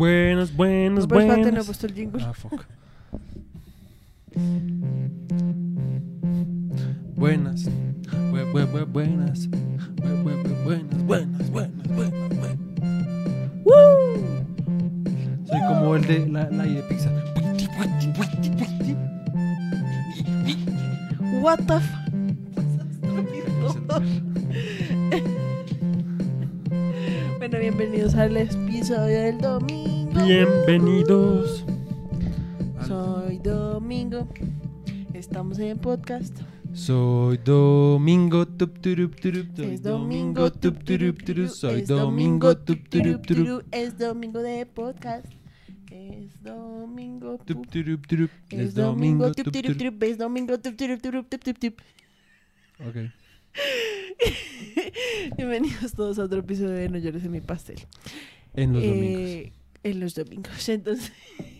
Buenas, buenas, No, pero espérate, no he puesto el jingle. Ah, fuck. Buenas. Bue- bue- bue- buenas. Bue- bue- bue- buenas, buenas, buenas, buenas, buenas. Soy como el de la, la I de Pixar. What the f... bueno, bienvenidos al episodio del domingo. Bienvenidos. Soy Domingo. Estamos en podcast. Soy Domingo, tup, turup, turup, soy Es Domingo, tup, turup, turup, soy es Domingo, tup, turup, turup, turup, turup, Es domingo de podcast. Es domingo. tup, pup. turup, turup, Es domingo. Tup, tup, turup, turup. turup, Es domingo. tup, turup, turup, tup, tup, tup. Ok. Bienvenidos todos a otro episodio de No llores en mi pastel. En los domingos. Eh, En los domingos. Entonces,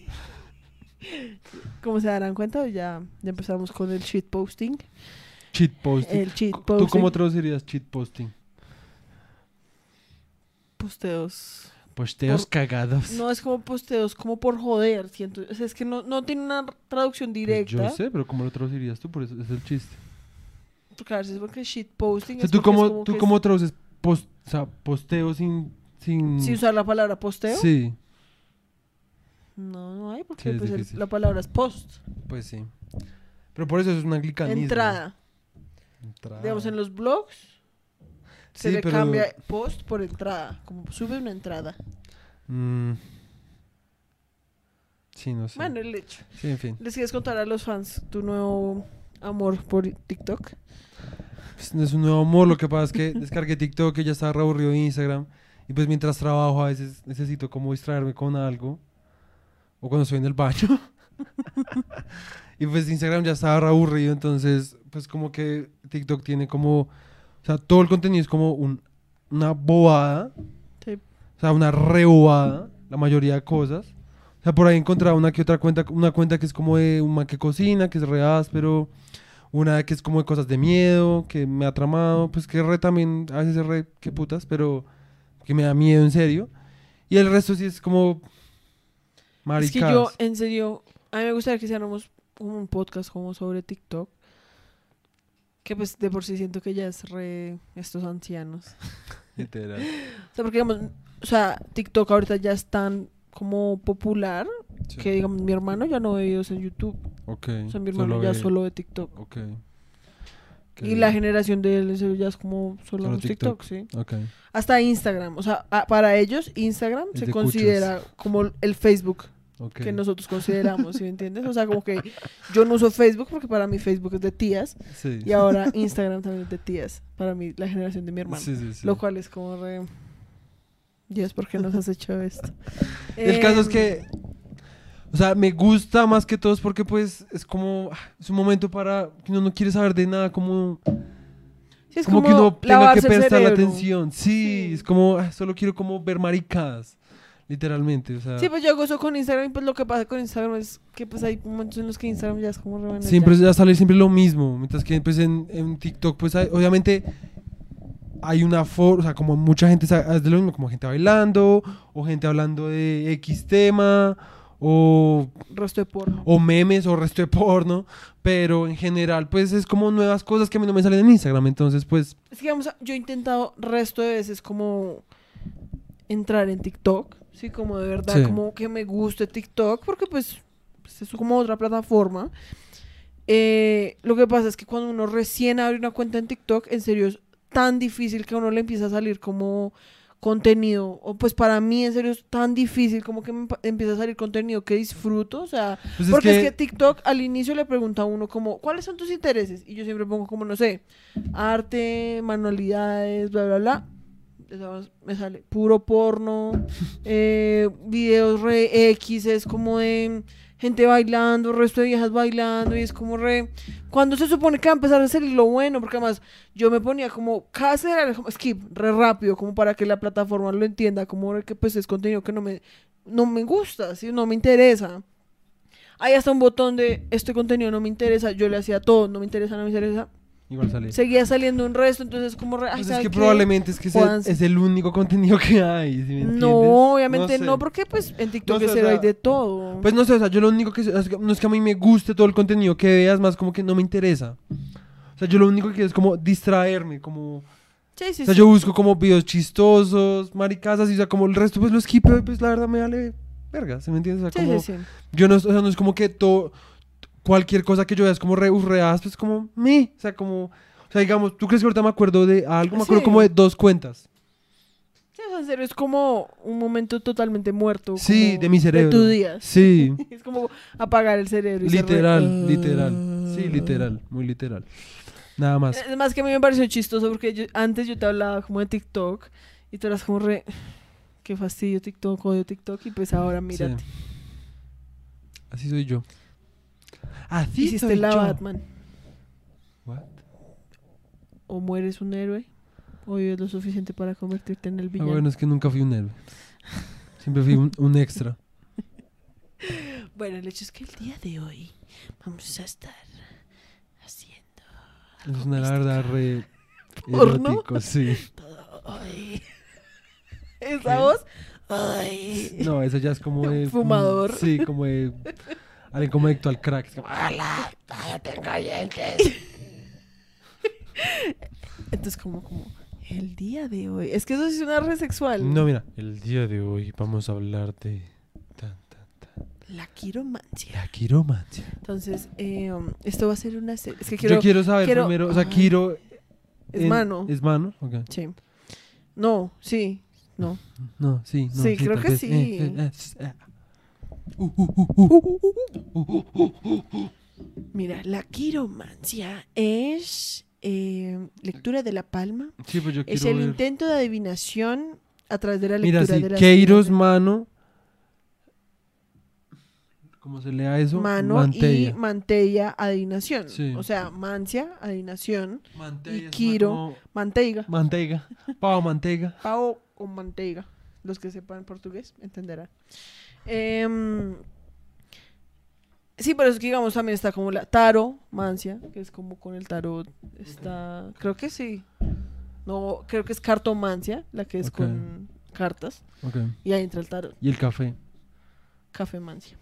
como se darán cuenta, ya, ya empezamos con el shit posting. Cheat posting. El cheat ¿Tú posting. cómo traducirías cheat posting? Posteos. Posteos Por- cagados. No es como posteos, como por joder, siento. O sea, es que no, no tiene una traducción Pues directa. yo sé, pero ¿cómo lo traducirías tú? Por eso es el chiste. Claro, es porque shit posting. O sea, es ¿tú es cómo, como tú cómo traduces post, o sea, posteo sin... sin... sin usar la palabra posteo. Sí, No, no hay, porque Sí, pues, el- la palabra es post. pues sí. Pero por eso es un anglicanismo. Entrada. Entrada. Digamos, en los blogs se le pero- cambia post por entrada. Como sube una entrada. Mm. Sí, no sé. Bueno, el hecho. Sí, en fin. ¿Les quieres contar a los fans tu nuevo amor por TikTok? Pues, no es un nuevo amor, lo que pasa es que descargué TikTok y ya estaba aburrido de Instagram. Y pues mientras trabajo a veces necesito como distraerme con algo. O cuando estoy en el baño. y pues Instagram ya estaba aburrido, entonces pues como que TikTok tiene como... O sea, todo el contenido es como un- una bobada. Sí. O sea, una re bobada, la mayoría de cosas. O sea, por ahí he encontrado una que otra cuenta, una cuenta que es como de un man que cocina, que es re áspero. Una que es como de cosas de miedo, que me ha tramado, pues que re también, a veces es re, que putas, pero que me da miedo en serio. Y el resto sí es como maricadas. Es que yo, en serio, a mí me gustaría que hiciéramos un podcast como sobre TikTok. Que pues de por sí siento que ya es re estos ancianos. Literal. O sea, porque digamos, o sea, TikTok ahorita ya es tan como popular Sí. que digamos mi hermano ya no ve videos en YouTube. O sea, mi hermano ya ve- solo ve TikTok. Ok. Ok. Y la generación de él ya es como solo, Solo TikTok. TikTok. sí. Ok. Hasta Instagram. O sea, a- para ellos Instagram se de considera como el Facebook Ok. que nosotros consideramos, ¿sí me entiendes? O sea, como que yo no uso Facebook porque para mí Facebook es de tías Sí. y ahora Instagram también es de tías, para mí la generación de mi hermano. Sí, sí, sí. Lo cual es como re... Dios, ¿por qué nos has hecho esto? El caso es Em, que, o sea, me gusta más que todos porque pues es como, es un momento para que uno no quiere saber de nada, como, sí, es como, que uno tenga que prestar la atención. Sí, Sí. es como, ah, solo quiero como ver maricadas, literalmente, o sea. Sí, pues yo eso con Instagram y pues lo que pasa con Instagram es que pues hay momentos en los que Instagram ya es como Siempre ya sale siempre lo mismo, mientras que pues en, en TikTok pues hay- obviamente hay una forma, o sea, como mucha gente sa- hace lo mismo, como gente bailando, o gente hablando de X tema, o, Resto de porno. o memes, o resto de porno, pero en general pues es como nuevas cosas que a mí no me salen en Instagram, entonces pues Es que digamos, yo he intentado resto de veces como entrar en TikTok, sí, como de verdad, Sí. como que me guste TikTok, porque pues, pues es como otra plataforma. Eh, lo que pasa es que cuando uno recién abre una cuenta en TikTok, en serio es tan difícil que a uno le empieza a salir como contenido, o pues para mí en serio es tan difícil como que me empieza a salir contenido que disfruto, o sea, Pues es porque es que- que TikTok al inicio le pregunta a uno como, ¿cuáles son tus intereses? Y yo siempre pongo como, no sé, arte, manualidades, bla, bla, bla. Me sale puro porno, eh, videos re X, es como de gente bailando, resto de viejas bailando, y es como re... Cuando se supone que va a empezar a salir lo bueno, porque además yo me ponía como casi como skip, re rápido, como para que la plataforma lo entienda, como que pues es contenido que no me, no me gusta, ¿sí? no me interesa. Hay hasta un botón de este contenido no me interesa, yo le hacía todo, no me interesa, no me interesa. Igual sale. seguía saliendo un resto, entonces como... re- ay, Pues es ¿sabe que qué? probablemente es que ese- Jódanse. es el único contenido que hay, ¿sí me entiendes? No, obviamente sé. no, porque pues en TikTok No sé, o hay sea, de todo. Pues no sé, o sea, yo lo único que no es que a mí me guste todo el contenido que veas, más como que no me interesa. O sea, yo lo único que quiero es como distraerme, como... sí, sí, O sea, sí. yo busco como videos chistosos, maricas así, o sea, como el resto pues lo esquipo y pues la verdad me vale verga, ¿se me entiende? O sea, como... sí, sí. Yo no, o sea, no es como que todo... Cualquier cosa que yo vea es como re urreadas, pues como me, o sea, como... O sea, digamos, ¿tú crees que ahorita me acuerdo de algo? Me acuerdo Sí. como de dos cuentas. Sí, o sea, en serio, es como un momento totalmente muerto. Sí, como de mi cerebro. tu día. Sí, Es como apagar el cerebro. y re- literal, literal. Sí, literal, muy literal. Nada más. Es más que a mí me pareció chistoso porque yo- antes yo te hablaba como de TikTok y tú eras como re... Qué fastidio TikTok, odio TikTok y pues ahora mírate. Sí. Así soy yo. Así Hiciste soy la yo. Batman. What? O mueres un héroe o vives lo suficiente para convertirte en el Ah, villano. bueno, es que nunca fui un héroe. Siempre fui un, un extra. Bueno, el hecho es que el día de hoy vamos a estar haciendo Es una la verdad re ¿Porno? erótico, sí. todo hoy. Esa ¿Qué? voz. Ay. No, eso ya es como de... Fumador. Sí, como de... Alguien como adicto al crack. Es como, Entonces, como, como, el día de hoy. Es que eso sí suena re sexual. No, mira, el día de hoy vamos a hablar de... Tan, tan, tan. La quiromancia. La quiromancia. Entonces, eh, um, esto va a ser una serie. Es que quiero. Yo quiero saber quiero- primero, o sea, Ay. quiero... Es en- mano. ¿Es mano? Ok. Sí. No, sí. No. No, sí, no, Sí, creo que vez. sí. Eh, eh, Mira, la quiromancia es eh, lectura de la palma. Sí, pues yo Es el ver. intento de adivinación a través de la lectura Mira, sí, de las Queiros, mano. ¿Cómo se lea eso? mano Mantella. y mantella adivinación. Sí. O sea, mancia, adivinación, Mantella y Quiro. como manteiga. Manteiga. Pavo manteiga. Pavo con manteiga. Los que sepan portugués entenderán. Em, sí, pero es que digamos también está como la taro, mancia, que es como con el tarot. Está, creo que sí. No, creo que es cartomancia, la que es con cartas. Y ahí entra el tarot, Y el café. cafemancia.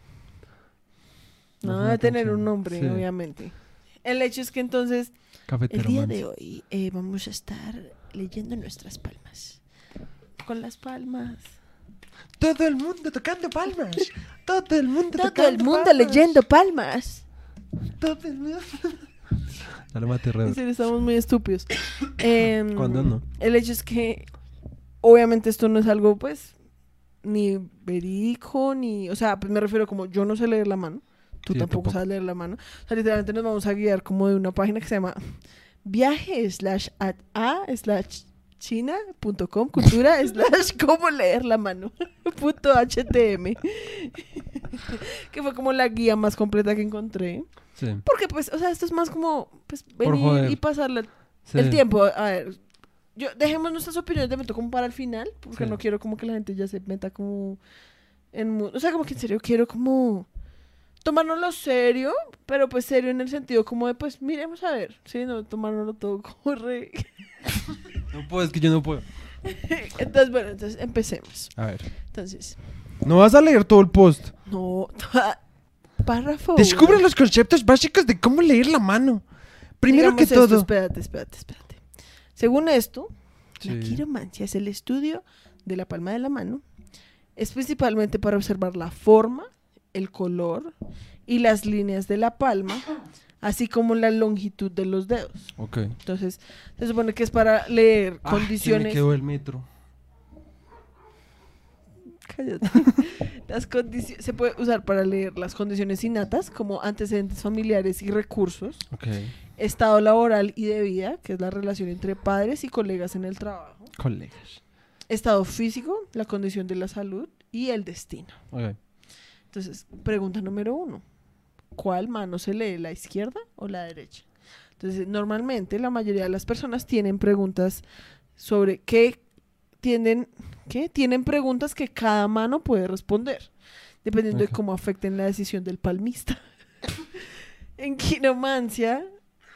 No No suena debe tener un nombre, Sí. obviamente. El hecho es que entonces El día de hoy eh, vamos a estar leyendo nuestras palmas. Con las palmas. Todo el mundo tocando palmas. Todo el mundo Todo tocando el mundo palmas. leyendo palmas. Todo el mundo. Mate, En Rever. serio, estamos muy estúpidos. Em, ¿Cuándo no? El hecho es que, obviamente, esto no es algo, pues, ni verídico, ni. O sea, pues me refiero como yo no sé leer la mano. Tú Sí, tampoco tampoco. sabes leer la mano. O sea, literalmente nos vamos a guiar como de una página que se llama viaje slash a, a slash china.com cultura slash cómo leer la mano punto htm que fue como la guía más completa que encontré Sí. porque pues o sea esto es más como pues venir y pasarle sí. el tiempo a ver yo dejemos nuestras opiniones de momento como para el final porque Sí. no quiero como que la gente ya se meta como en o sea como que en serio quiero como tomárnoslo serio pero pues serio en el sentido como de pues miremos a ver sí no tomárnoslo todo como re No puedo, es que yo no puedo. entonces bueno entonces empecemos A ver. entonces No vas a leer todo el post. no párrafo Descubre uno. los conceptos básicos de cómo leer la mano. Primero Digamos que esto, todo. espérate espérate espérate según esto La quiromancia es el estudio de la palma de la mano. Es principalmente para observar la forma, el color y las líneas de la palma, así como la longitud de los dedos. Ok. Entonces, se supone que es para leer Ah, se me condiciones. quedó el metro. Cállate. Las condici- se puede usar para leer las condiciones innatas, como antecedentes familiares y recursos, Ok. estado laboral y de vida, que es la relación entre padres y colegas en el trabajo, Colegas. estado físico, la condición de la salud y el destino. Ok. Entonces, pregunta número uno. ¿Cuál mano se lee, la izquierda o la derecha? Entonces, normalmente la mayoría de las personas tienen preguntas sobre qué tienen, ¿qué? Tienen preguntas que cada mano puede responder, dependiendo de cómo afecten la decisión del palmista. en quiromancia,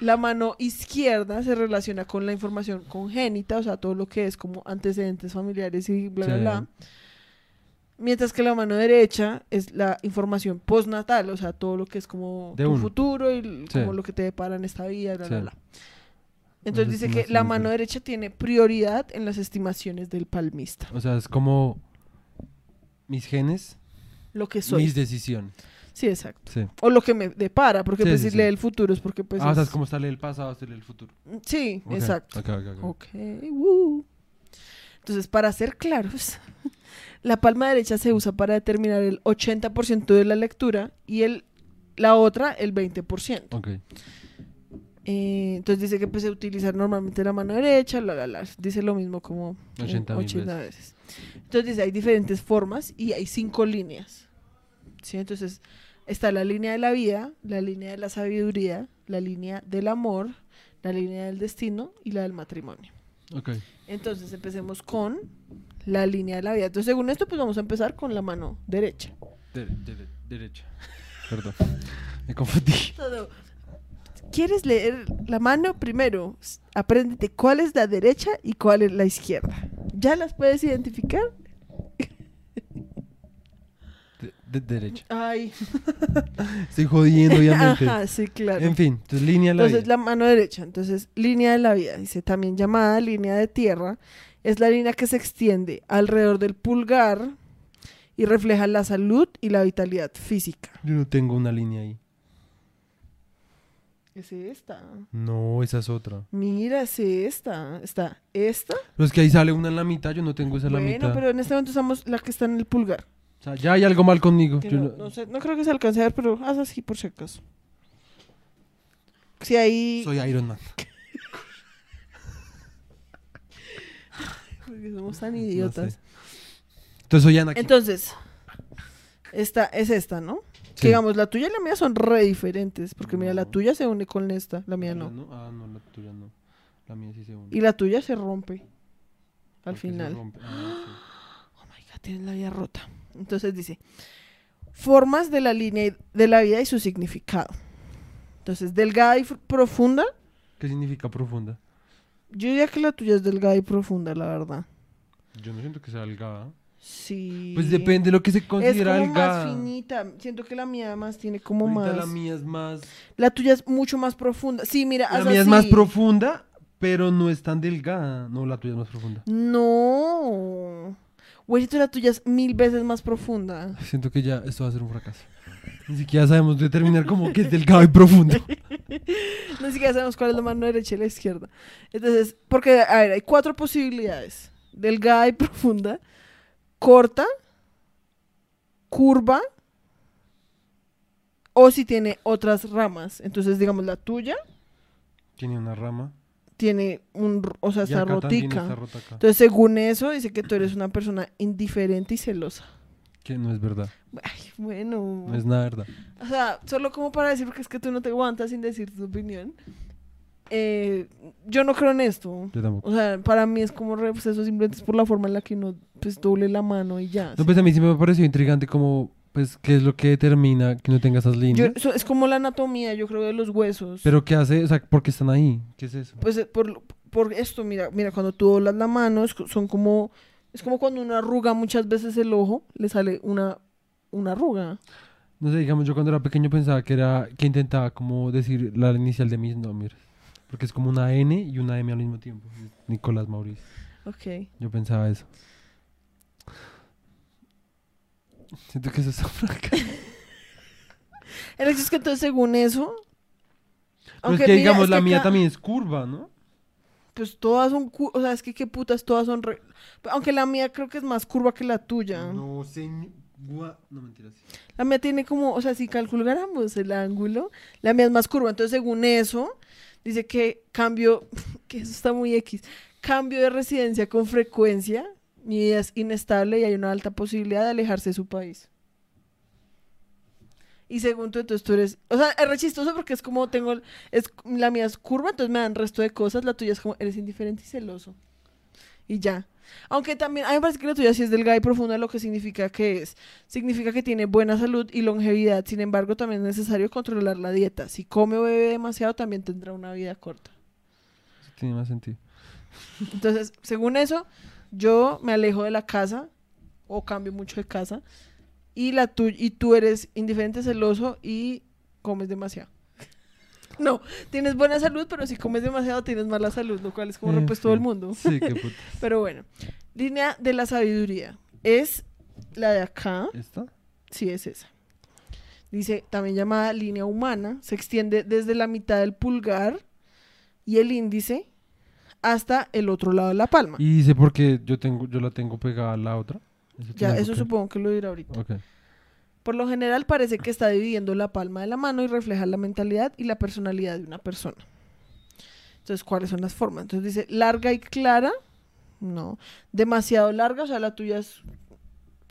La mano izquierda se relaciona con la información congénita, o sea, todo lo que es como antecedentes familiares y bla, bla, bla. Mientras que la mano derecha es la información postnatal, o sea, todo lo que es como De tu uno. futuro y Sí. como lo que te depara en esta vida, bla, bla, Sí. bla. Entonces Eso dice es que la mano derecha tiene prioridad en las estimaciones del palmista. O sea, es como mis genes, Lo que soy. mis decisiones. Sí, exacto. Sí. O lo que me depara, porque pues si lee el futuro es porque pues... ah, o sea, es- es como sale el pasado, sale el futuro. Sí, Ok, exacto. ok, ok, ok. Ok, woo. Entonces, para ser claros, la palma derecha se usa para determinar el 80% de la lectura y el, la otra el 20%. Ok. Eh, entonces dice que pues, se utiliza normalmente la mano derecha, la, la, la. Dice lo mismo como en 80 mil 80 veces. Entonces dice, hay diferentes formas y hay cinco líneas. ¿Sí? Entonces está la línea de la vida, la línea de la sabiduría, la línea del amor, la línea del destino y la del matrimonio. Entonces empecemos con la línea de la vida. Entonces según esto pues vamos a empezar con la mano derecha. Dere- dere- derecha. Perdón. Me confundí. Todo. ¿Quieres leer la mano? Primero, apréndete cuál es la derecha y cuál es la izquierda. ¿Ya las puedes identificar? De- de- derecha. Ay, Estoy jodiendo, obviamente. Ajá, sí, claro. En fin, entonces línea de la Entonces vida. la mano derecha, entonces línea de la vida, dice también llamada línea de tierra, es la línea que se extiende alrededor del pulgar y refleja la salud y la vitalidad física. Yo no tengo una línea ahí. Es esta. No, esa es otra. Mira, es esta. Está esta. Pero es que ahí sale una en la mitad, yo no tengo esa en la Bueno, mitad. pero en este momento usamos la que está en el pulgar. O sea, ya hay algo mal conmigo. Que Yo no, no- no sé, no creo que se alcance a ver, pero haz así por si acaso. Si ahí. Soy Iron Man. Porque somos tan No idiotas. sé. Entonces. Entonces, esta es esta, ¿no? Sí. Que digamos, la tuya y la mía son re diferentes. Porque mira, la No. tuya se une con esta, la mía ¿La no. Ah, no, la tuya no. La mía sí se une. Y la tuya se rompe al final. rompe. Ah, Oh my god, tienes la vida rota. Entonces dice: Formas de la línea y- de la vida y su significado. Entonces, delgada y profunda. sí. ¿Qué significa profunda? Yo diría que la tuya es delgada y profunda, la verdad. Yo no siento que sea delgada. Sí. Pues depende de lo que se Es considera como más delgada. finita. Siento que la mía además tiene como Ahorita más. la mía es más. La tuya es mucho más profunda. Sí, mira, La mía es más profunda, pero no es tan delgada. No, la tuya es más profunda. No. Güeyito, la tuya es mil veces más profunda. Siento que ya esto va a ser un fracaso. Ni siquiera sabemos determinar cómo que es delgado y profundo. No siquiera sabemos cuál es la mano derecha y la izquierda. Entonces, porque, a ver, hay cuatro posibilidades. Delgada y profunda, corta, curva, o si tiene otras ramas. Entonces, digamos, la tuya Tiene una rama. tiene un, o sea, está rotica. está rota acá. Entonces, según eso, dice que tú eres una persona indiferente y celosa. Que no es verdad. Ay, bueno. No es nada verdad. O sea, solo como para decir, porque es que tú no te aguantas sin decir tu opinión. Eh, yo no creo en esto. Yo tampoco. O sea, para mí es como re, pues eso simplemente es por la forma en la que uno pues doble la mano y ya. No, pues a mí sí me pareció intrigante como, pues, qué es lo que determina que no tenga esas Yo- líneas. eso es como la anatomía, yo creo, de los huesos. Pero ¿qué hace? O sea, ¿por qué están ahí? ¿Qué es eso? pues eh, por, por esto, mira, mira, cuando tú doblas la mano, es son como, es como cuando uno arruga muchas veces el ojo, le sale una, una arruga. No sé, digamos, yo cuando era pequeño pensaba que era, que intentaba como decir la inicial de mis nombres. Porque es como una N y una M al mismo tiempo. Nicolás Mauricio. Ok. Yo pensaba eso. Siento que eso está hecho es que entonces, según eso... Pero es que mira, digamos, es la que mía acá- también es curva, ¿no? Pues todas son, cu- o sea, es que qué putas, todas son, re- aunque la mía creo que es más curva que la tuya. No, señor. No, mentiras. La mía tiene como, o sea, si calculáramos el ángulo, la mía es más curva. Entonces, según eso, dice que cambio, que eso está muy X, cambio de residencia con frecuencia, mi vida es inestable y hay una alta posibilidad de alejarse de su país. Y según tú, entonces tú eres, o sea, es re chistoso porque es como tengo, es, la mía es curva, entonces me dan resto de cosas, la tuya es como, eres indiferente y celoso. Y ya. Aunque también, a mí me parece que la tuya sí es delgada y profunda, lo que significa que es. Significa que tiene buena salud y longevidad. Sin embargo, también es necesario controlar la dieta. Si come o bebe demasiado, también tendrá una vida corta. Tiene más sentido. Entonces, según eso, yo me alejo de la casa o cambio mucho de casa y la tu y tú eres indiferente, celoso y comes demasiado. No, tienes buena salud, pero si comes demasiado tienes mala salud, lo cual es como En pues todo el fin. mundo. Sí, qué puta. Pero bueno, línea de la sabiduría es la de acá, ¿Esta? sí es esa. Dice, también llamada línea humana, se extiende desde la mitad del pulgar y el índice hasta el otro lado de la palma. Y dice porque yo tengo, yo la tengo pegada a la otra. Eso Ya, eso que- supongo que lo dirá ahorita. Por lo general parece que está dividiendo la palma de la mano y refleja la mentalidad y la personalidad de una persona. Entonces, ¿cuáles son las formas? Entonces dice larga y clara. No. Demasiado larga, o sea, la tuya es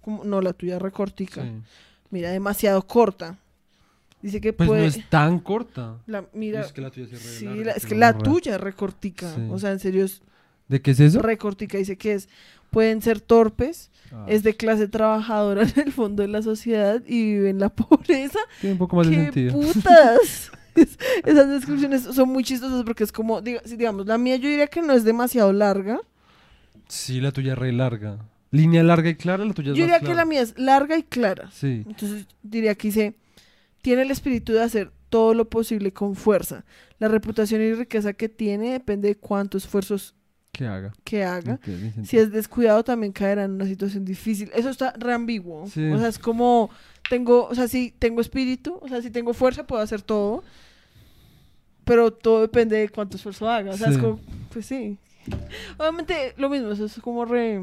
como no, la tuya es recortica. Sí. Mira, demasiado corta. Dice que Pues puede no es tan corta. la, mira, es que la tuya sí es sí, larga, la- es que la tuya es recortica. Sí. O sea, en serio es ¿De qué es eso? recortica. Dice que es pueden ser torpes, Ah, es de clase trabajadora en el fondo de la sociedad y vive en la pobreza. Tiene un poco más de ¡Qué sentido. putas! Es- Esas descripciones son muy chistosas porque es como, diga- digamos, la mía yo diría que no es demasiado larga. Sí, la tuya es re larga. Línea larga y clara, la tuya Yo es diría más que la mía es larga y clara. Sí. Entonces diría que dice, tiene el espíritu de hacer todo lo posible con fuerza. La reputación y riqueza que tiene depende de cuántos esfuerzos Que haga. que haga. Si es descuidado también caerá en una situación difícil. Eso está re ambiguo. Sí. O sea, es como tengo, o sea, si tengo espíritu, o sea, si tengo fuerza puedo hacer todo. Pero todo depende de cuánto esfuerzo haga. O sea, es como, pues sí. Obviamente lo mismo, eso es como re...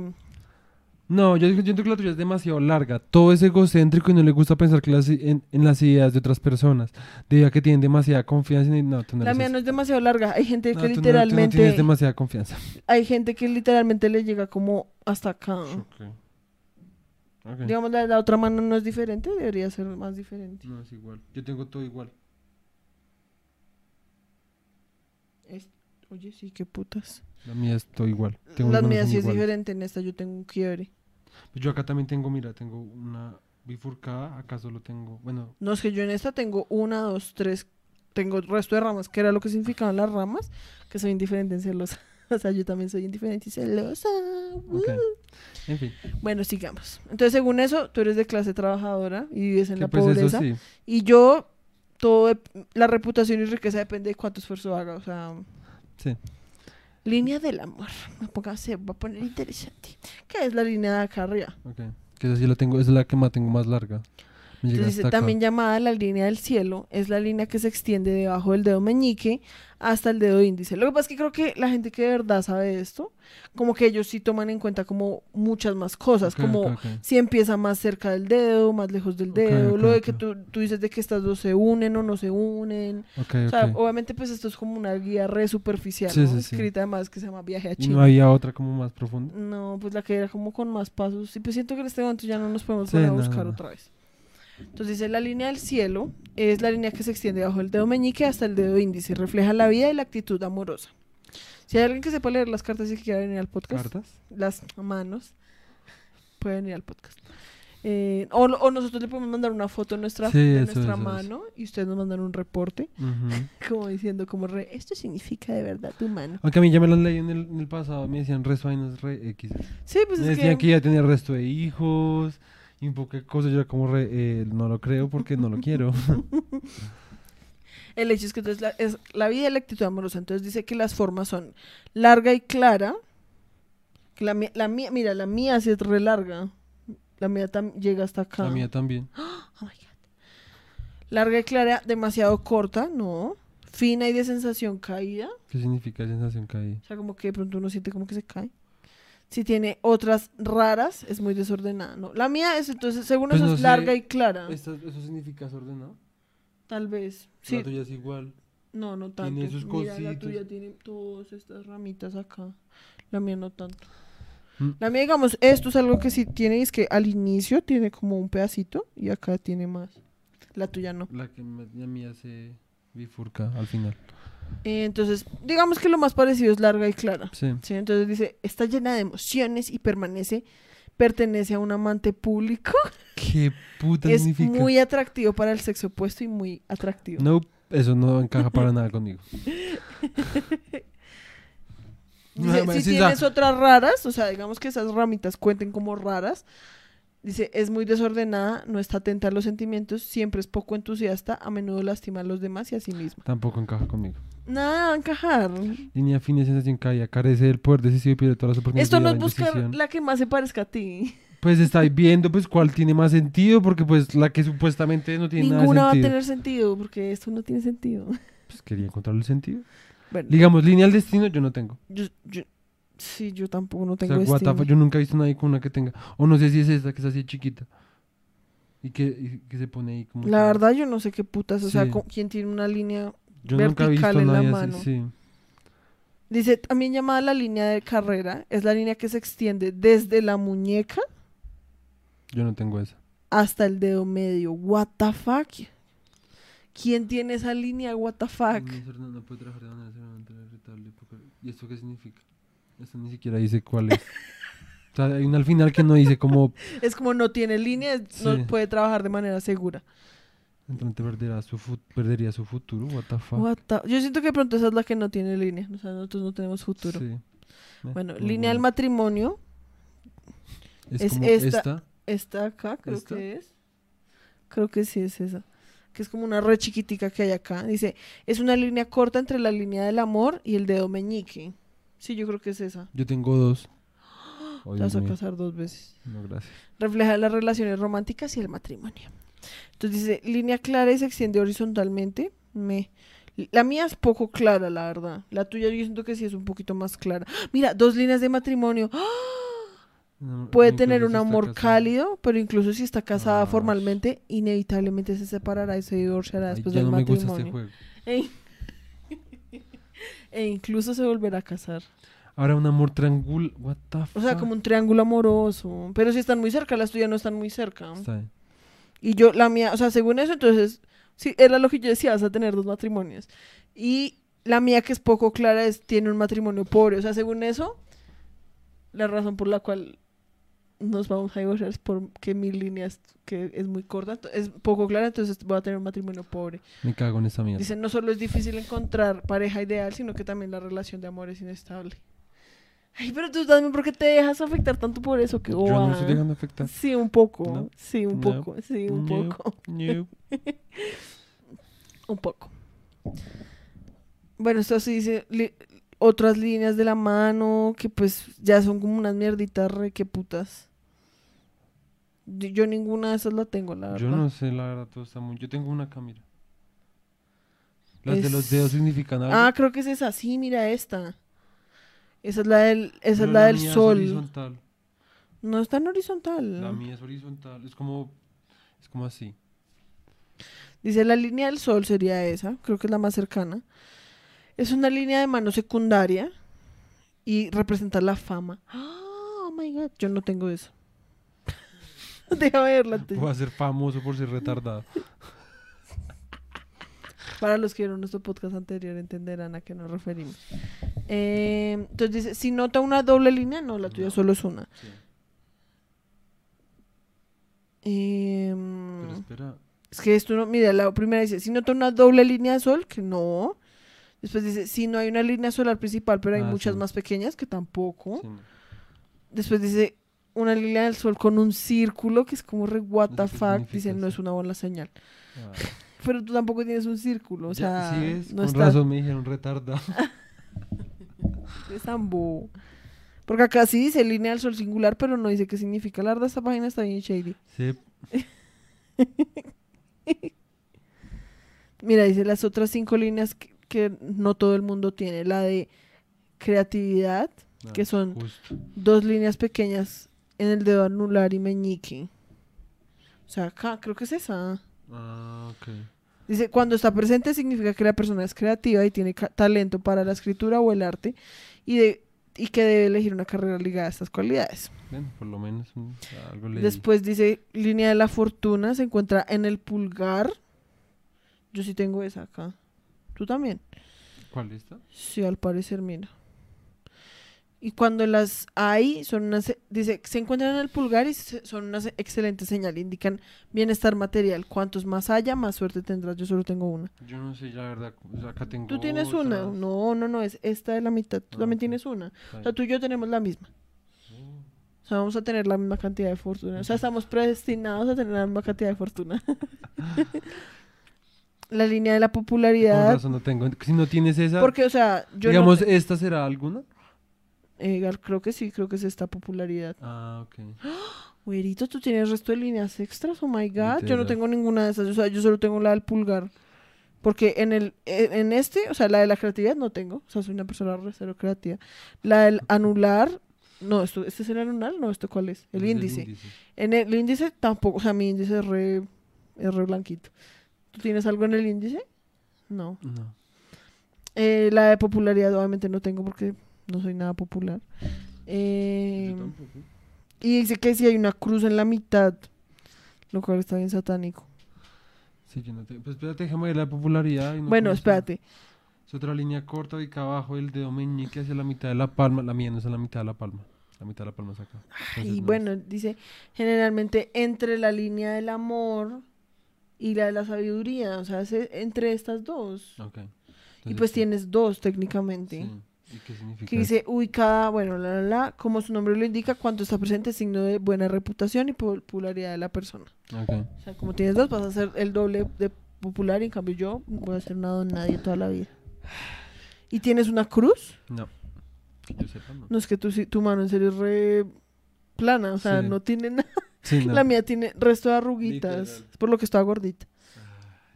No, yo digo- yo siento que la tuya es demasiado larga. Todo es egocéntrico y no le gusta pensar que las- en, en las ideas de otras personas. Debido a que tienen demasiada confianza en... No, tú no La mía no es demasiado larga. Hay gente No, que tú no- tú no literalmente... tienes demasiada confianza. hay gente que literalmente le llega como hasta acá. Ok. Ok. Digamos, la, la otra mano no es diferente, debería ser más diferente. No, es igual. Yo tengo todo igual. Es- Oye, sí, qué putas. La mía es todo igual. Tengo mías son sí es iguales. diferente. En esta yo tengo un quiebre. Pues yo acá también tengo, mira, tengo una bifurcada. Acá solo tengo... Bueno, No, es que yo en esta tengo una, dos, tres. Tengo el resto de ramas, que era lo que significaban las ramas, que soy indiferente en celosa. O sea, yo también soy indiferente y celosa. Uh. En fin. Bueno, sigamos. Entonces, según eso, tú eres de clase trabajadora y vives en que la pues pobreza. sí. Y yo, todo, la reputación y riqueza depende de cuánto esfuerzo haga. O sea, Sí. Línea del amor. Ponga, se va a poner interesante. ¿Qué es la línea de acá arriba? Ok. Que esa sí la tengo, es la que más tengo más larga. Entonces también llamada la línea del cielo, es la línea que se extiende debajo del dedo meñique hasta el dedo índice. Lo que pasa es que creo que la gente que de verdad sabe esto, como que ellos sí toman en cuenta como muchas más cosas, como si empieza más cerca del dedo, más lejos del dedo, lo de que tú, tú dices de que estas dos se unen o no se unen. O sea, obviamente pues esto es como una guía re superficial, Sí, ¿no? sí, sí. escrita además que se llama Viaje a ¿Y China. no había otra como más profunda? No, pues la que era como con más pasos. Y pues siento que en este momento ya no nos podemos poner a no, buscar no. otra vez. Entonces dice, la línea del cielo es la línea que se extiende bajo el dedo meñique hasta el dedo índice. Refleja la vida y la actitud amorosa. Si hay alguien que sepa leer las cartas y que quiera venir al podcast, ¿Cartas? las manos, puede venir al podcast. Eh, o, o nosotros le podemos mandar una foto de nuestra, Sí, de eso, nuestra eso, eso. mano y ustedes nos mandan un reporte, Ujú. como diciendo, como re, esto significa de verdad tu mano. Aunque a mí ya me lo han leído en el, en el pasado, me decían resto vainas re X. Sí, pues me es decían que... que... ya tenía resto de hijos y un poco de cosas. Yo como re, eh, no lo creo porque no lo quiero. El hecho es que entonces la, es la vida y la actitud amorosa. Entonces dice que las formas son larga y clara. Que la, mía- la mía, mira, la mía sí es re larga. La mía llega hasta acá. La mía también. Oh my God. Larga y clara, demasiado corta, no. Fina y de sensación caída. ¿Qué significa sensación caída? O sea, como que de pronto uno siente como que se cae. Si tiene otras raras, es muy desordenada. No, la mía es entonces, según Pues eso, no es sé, larga y clara. ¿Esto- ¿Eso significa desordenado? Tal vez. Sí. La tuya es igual. No, no tanto. Tiene sus Mira, la tuya tiene todas estas ramitas acá. La mía no tanto. Mm. La mía, digamos, esto es algo que sí tiene, es que al inicio tiene como un pedacito y acá tiene más. La tuya no. La que la mía se bifurca al final. Entonces, digamos que lo más parecido es larga y clara. Sí. ¿sí? Entonces dice, está llena de emociones y permanece, pertenece a un amante público. ¿Qué puta es significa? muy atractivo para el sexo opuesto y muy atractivo. No, eso no encaja para nada conmigo. No, Dice, además, si tienes da- otras raras, o sea, digamos que esas ramitas cuenten como raras. Dice, es muy desordenada, no está atenta a los sentimientos, siempre es poco entusiasta, a menudo lastima a los demás y a sí misma. Tampoco encaja conmigo. Nada va a encajar. Línea fina, sensación caída, carece del poder decisivo y pierde todas las oportunidades. Esto no de es buscar la que más se parezca a ti. Pues estáis viendo pues cuál tiene más sentido, porque pues la que supuestamente no tiene Ninguna va nada a de sentido. tener sentido, porque esto no tiene sentido. Pues quería encontrar el sentido. Bueno, Digamos, línea al destino yo no tengo. yo, yo- sí, yo tampoco no O sea, tengo destino. fuck, yo nunca he visto nadie con una que tenga. O no sé si es esta que es así chiquita. Y que, y que se pone ahí como. La verdad, yo no sé qué putas, o sea, Sí. quién tiene una línea yo nunca he visto vertical en la mano. así. Sí. Dice, también llamada la línea de carrera, es la línea que se extiende desde la muñeca Yo no tengo esa. hasta el dedo medio. What the fuck? ¿Quién tiene esa línea? What the fuck? No puede trabajar de manera irritable, ¿Y esto qué significa? Esto ni siquiera dice cuál es. o sea, hay una al final que no dice como Es como no tiene línea, es- Sí. no puede trabajar de manera segura. entrante perderá su perdería su futuro. What the fuck. What the- Yo siento que de pronto esa es la que no tiene línea. O sea, nosotros no tenemos futuro. Sí. Eh, Bueno, línea del bueno. matrimonio. Es, es como esta. esta. Acá, creo ¿Esta? que es. Creo que sí es esa. Que es como una re chiquitica que hay acá. Dice, es una línea corta entre la línea del amor y el dedo meñique. Sí, yo creo que es esa. Yo tengo dos. Oh, Te vas a casar dos veces. No, gracias. Refleja las relaciones románticas y el matrimonio. Entonces dice, línea clara y se extiende horizontalmente. Me... La mía es poco clara, la verdad. La tuya yo siento que sí es un poquito más clara. Mira, dos líneas de matrimonio. ¡Ah! No, Puede tener un amor cálido, pero incluso si está casada Ah. formalmente, inevitablemente se separará y se divorciará Ay, después ya del no me gusta matrimonio. este juego. E incluso se volverá a casar. Ahora un amor triangul. What the O sea, fuck? como un triángulo amoroso. Pero si están muy cerca, las tuyas no están muy cerca. Está. Y yo, la mía, o sea, según eso, entonces, sí, era lo que yo decía, vas a tener dos matrimonios. Y la mía, que es poco clara, es, tiene un matrimonio pobre. O sea, según eso, la razón por la cual nos vamos a divorciar porque mi línea es, que es muy corta, es poco clara, entonces voy a tener un matrimonio pobre. Me cago en esa mierda. Dicen, no solo es difícil encontrar pareja ideal, sino que también la relación de amor es inestable. Ay, pero tú también, ¿por qué te dejas afectar tanto por eso? Que Yo no me estoy dejando afectar. Sí, un poco. No. Sí, un No. poco. Sí, un No. poco. Un poco. Bueno, esto sí dice otras líneas de la mano que pues ya son como unas mierditas re que putas. Yo, ninguna de esas la tengo, la verdad. Yo no sé, la verdad, todo está muy... Yo tengo una cámara. Las de los dedos significan algo. Ah, creo que es esa. Sí, mira esta. Esa es la del, esa es la del mía es sol. horizontal. no es tan horizontal. La mía es horizontal. Es como... Es como así. Dice la línea del sol sería esa, creo que es la más cercana. Es una línea de mano secundaria y representa la fama. Oh my god, yo no tengo eso. Deja verla. te- Voy a ser famoso por ser retardado. Para los que vieron nuestro podcast anterior entenderán a qué nos referimos. Eh, entonces dice, si nota una doble línea, no, la tuya No. solo es una. Sí. Em, Pero espera. Es que esto no, mira, la primera dice, si nota una doble línea de sol, que no. Después dice, si no hay una línea solar principal, pero hay Ah, muchas sí. más pequeñas, que tampoco. sí. Después dice, una línea del sol con un círculo, que es como re what the fuck. significa Dice, no es una buena señal. Ah. Pero tú tampoco tienes un círculo, o Ya, sea, sí es, no con está, razón me dijeron retardado. es tan bobo. Porque acá sí dice línea del sol singular, pero no dice qué significa. La verdad, esta página está bien shady. Sí. Mira, dice las otras cinco líneas que, que no todo el mundo tiene. La de creatividad, Ah, Que son- Justo. dos líneas pequeñas en el dedo anular y meñique. O sea, acá creo que es esa. Ah, ok. Dice, cuando está presente significa que la persona es creativa y tiene talento para la escritura o el arte y, de, y que debe elegir una carrera ligada a estas cualidades. Bueno, por lo menos mm, algo leí. Después dice, línea de la fortuna se encuentra en el pulgar. Yo sí tengo esa acá. Tú también. ¿Cuál está? Sí, al parecer, mira. Y cuando las hay, son unas, dice, se encuentran en el pulgar y se- son una excelente señal. Indican bienestar material. Cuantos más haya, más suerte tendrás. Yo solo tengo una. Yo no sé, la verdad. o sea, acá tengo. Tú tienes una. No, no, no, es esta de la mitad. Tú Ah, también tienes una. O sea, tú y yo tenemos la misma. bien. O sea, vamos a tener la misma cantidad de fortuna. O sea, estamos predestinados a tener la misma cantidad de fortuna. la línea de la Con popularidad. razón no tengo. Si no tienes esa. Porque, o sea, yo digamos, ¿esta será alguna? Eh, Gal- creo que sí, creo que es esta popularidad. Ah, ok. Güerito, ¿tú tienes resto de líneas extras? Oh my god. Yo no tengo ninguna de esas. O sea, yo solo tengo la del pulgar. Porque en el en este, o sea, la de la creatividad no tengo. O sea, soy una persona re cero creativa. La del anular. No, esto, ¿este es el anular? No, ¿esto cuál es? El Es índice. En el índice tampoco. O sea, mi índice es re, es re blanquito. ¿Tú tienes algo en el índice? No. No. Eh, la de popularidad obviamente no tengo porque no soy nada popular. Eh, Yo tampoco. y dice que si hay una cruz en la mitad, lo cual está bien satánico. Sí, yo no tengo. Pues espérate, déjame ver la popularidad. y no bueno, espérate. Es otra línea corta ubicada abajo del dedo meñique hacia la mitad de la palma. La mía no es a la mitad de la palma. La mitad de la palma es acá. Entonces, Y no bueno, dice generalmente entre la línea del amor y la de la sabiduría, o sea, es entre estas dos. Ok. y pues sí. tienes dos técnicamente. Sí. ¿Y qué significa? Que dice ubicada, bueno, la, la, la, como su nombre lo indica, cuando está presente signo de buena reputación y popularidad de la persona. eso? Ok. O sea, como tienes dos, vas a ser el doble de popular, y en cambio yo voy a ser una don nadie toda la vida. ¿Y tienes una cruz? No. Que yo sepa, no. No es que tu, tu mano en serio es re plana, o sea, Sí. no tiene nada. Sí, no. La mía tiene resto de arruguitas, Literal. por lo que estaba gordita.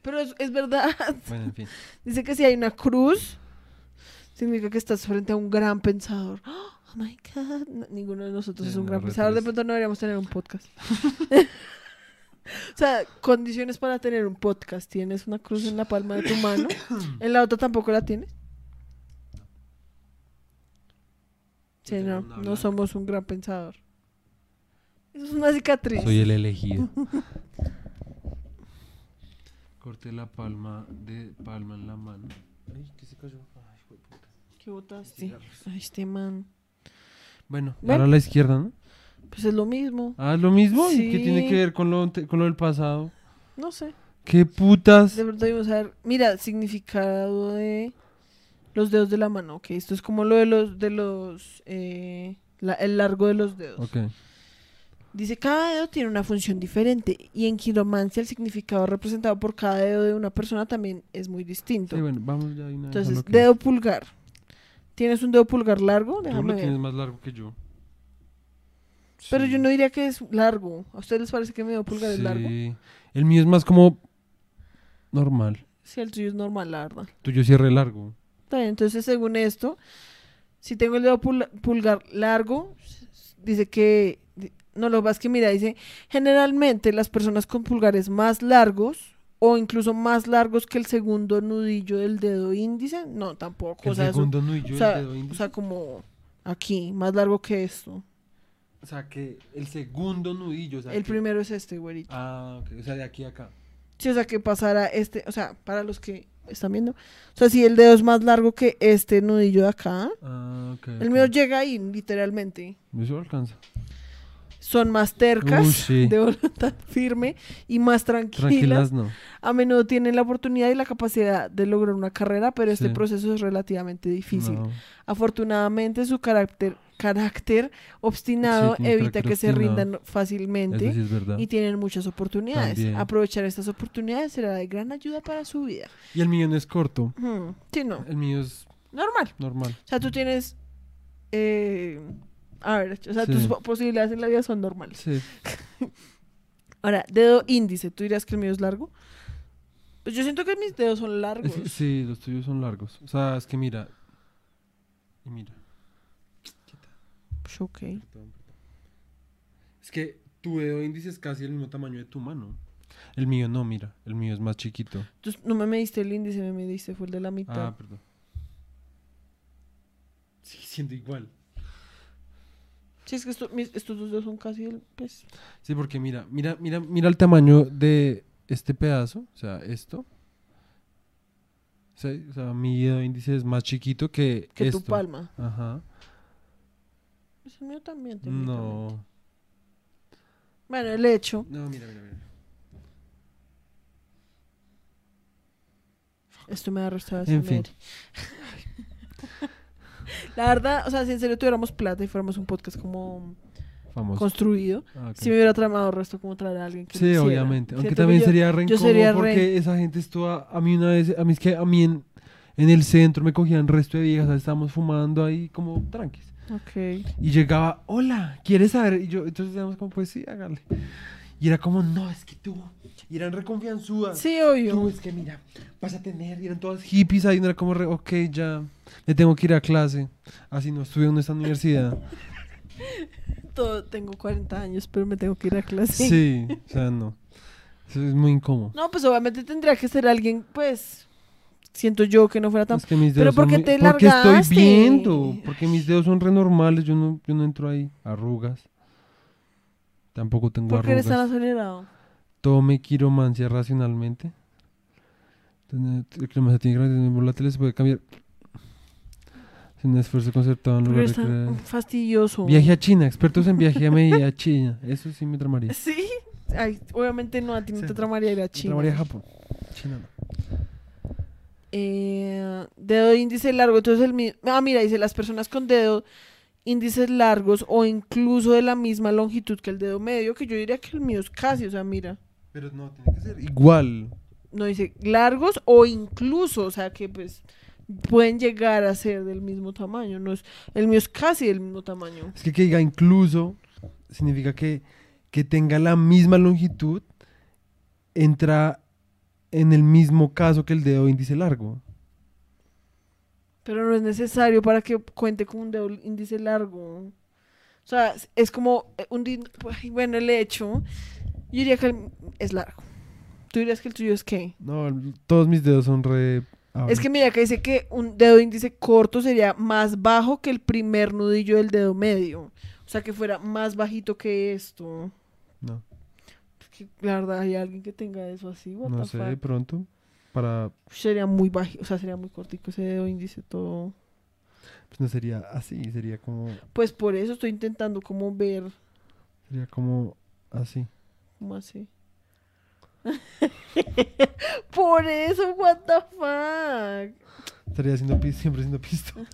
Pero es, es verdad. Bueno, en fin. Dice que si hay una cruz, significa que estás frente a un gran pensador. Oh my God. No, ninguno de nosotros es un gran pensador. De pronto no deberíamos tener un podcast. o sea, condiciones para tener un podcast. Tienes una cruz en la palma de tu mano. En la otra tampoco la tienes. Sí, no, no somos un gran pensador. Eso es una cicatriz. Soy el elegido. Corté la palma de palma en la mano. Ay, ¿qué se cayó? Ay, hijo de puta. ¿Qué botaste? Cigarros. Ay, este man. Bueno, Ven. ahora a la izquierda, ¿no? Pues es lo mismo. Ah, ¿es lo mismo. ¿Y qué tiene que ver con lo, ante- con lo del pasado? No sé. ¿Qué putas? De pronto debemos saber. Mira, significado de los dedos de la mano. Ok, esto es como lo de los. de los eh, la- el largo de los dedos. Ok. Dice: cada dedo tiene una función diferente. Y en quiromancia, el significado representado por cada dedo de una persona también es muy distinto. Sí, bueno, vamos ya a Entonces, que- dedo pulgar. ¿Tienes un dedo pulgar largo? Tú Déjame lo ver. tienes más largo que yo. Pero Sí. yo no diría que es largo. ¿A ustedes les parece que mi dedo pulgar es largo? Sí. El mío es más como normal. Sí, el tuyo es normal, la verdad. Tuyo sí es re largo. Está bien, entonces según esto, si tengo el dedo pul- pulgar largo, s- s- dice que, di- no lo vas que mira, dice, generalmente las personas con pulgares más largos o incluso más largos que el segundo nudillo del dedo índice, no, tampoco, Que o el sea, eso- segundo nudillo o sea, del dedo o índice. sea, como aquí, más largo que esto. O sea, que el segundo nudillo. O sea, El que- primero es este, güerito. Ah, ok. O sea, de aquí a acá. Sí, o sea, que pasara este, o sea, para los que están viendo, o sea, si el dedo es más largo que este nudillo de acá, Ah, ok. el mío llega ahí, literalmente. Eso alcanza. Son más tercas, sí. de voluntad firme y más tranquilas. Tranquilas, no. A menudo tienen la oportunidad y la capacidad de lograr una carrera, pero este proceso es relativamente difícil. No. Afortunadamente su carácter, carácter obstinado Sí, evita que se rindan fácilmente sí y tienen muchas oportunidades. También. Aprovechar estas oportunidades será de gran ayuda para su vida. Y el mío no es corto. Hmm, Sí, no. El mío es Normal. normal. O sea, tú tienes... eh, a ver, o sea, Sí. tus po- posibilidades en la vida son normales. Sí. Ahora, dedo índice, ¿tú dirías que el mío es largo? Pues yo siento que mis dedos son largos. Es- sí, los tuyos son largos. O sea, es que mira. Y mira. Pues, ok. Es que tu dedo índice es casi el mismo tamaño de tu mano. El mío no, mira. El mío es más chiquito. Entonces, no me mediste el índice, me mediste, fue el de la mitad. Ah, perdón. Sigue siendo igual. Sí, es que esto- mis- estos dos dedos son casi el... Pues, Sí, porque mira, mira, mira, mira el tamaño de este pedazo. O sea, esto. Sí, o sea, mi dedo índice es más chiquito que, Que esto. tu palma. Ajá. Pues el mío también. No. Bueno, el hecho. No, mira, mira, mira. Esto me da restado En fin. La verdad, o sea, si en serio tuviéramos plata y fuéramos un podcast como Famoso. construido, Ah, si me hubiera tramado el resto como traer a alguien que Sí, obviamente. Aunque también yo- sería re yo porque esa gente estuvo a, a mí una vez, a mí es que a mí en, en el centro me cogían resto de viejas, estábamos fumando ahí como tranquis. Ok. Y llegaba, hola, ¿quieres saber? Y yo, entonces decíamos como, pues sí, hágale. Y era como, no, es que tú. Y eran reconfianzudas. Sí, obvio. Tú, es que mira, vas a tener. Y eran todas hippies ahí, no era como, re, ok, ya, me tengo que ir a clase. Así no estudio en esta universidad. Todo- tengo 40 años, pero me tengo que ir a clase. Sí, o sea, no. Eso es muy incómodo. No, pues obviamente tendría que ser alguien, pues, siento yo que no fuera tan... Es que mis Pero dedos son ¿por qué muy- te Porque estoy largaste? viendo. Porque mis dedos son renormales. Yo no, yo no entro ahí. Arrugas. Tampoco tengo ¿Por qué eres tan arrugas. acelerado? Tome quiromancia racionalmente. El clima se tiene la tele se puede cambiar. Sin esfuerzo concertado en lugar eres de crear. fastidioso. Viaje a China. Expertos en viaje a medida a China. Eso sí me tramaría. Sí. Ay, obviamente no, a ti no Sí. te tramaría ir a Me China. tramaría a Japón. China no. Eh, dedo índice largo, entonces el mi- Ah, mira, dice las personas con dedo índices largos o incluso de la misma longitud que el dedo medio, que yo diría que el mío es casi, o sea, mira, Pero no, tiene que ser igual. no dice largos o incluso, o sea, que pues pueden llegar a ser del mismo tamaño, no es el mío es casi del mismo tamaño. Es que que diga incluso significa que, que tenga la misma longitud, entra en el mismo caso que el dedo índice largo. Pero no es necesario para que cuente con un dedo índice largo. O sea, es- como eh, un... Bueno, el hecho, yo diría que el- es largo. ¿Tú dirías que el tuyo es qué? No, todos mis dedos son re... ah, Es que mira que dice que un dedo índice corto sería más bajo que el primer nudillo del dedo medio. O sea, que fuera más bajito que esto. No, que, la verdad, hay alguien que tenga eso así. What no the sé, fuck? de pronto. Para... Sería muy bajo, o sea, sería muy cortico ese dedo índice todo. Pues no sería así, sería como... Pues por eso estoy intentando como ver, Sería como así. Como así. por eso, what the fuck. Estaría haciendo pis, siempre haciendo pisto.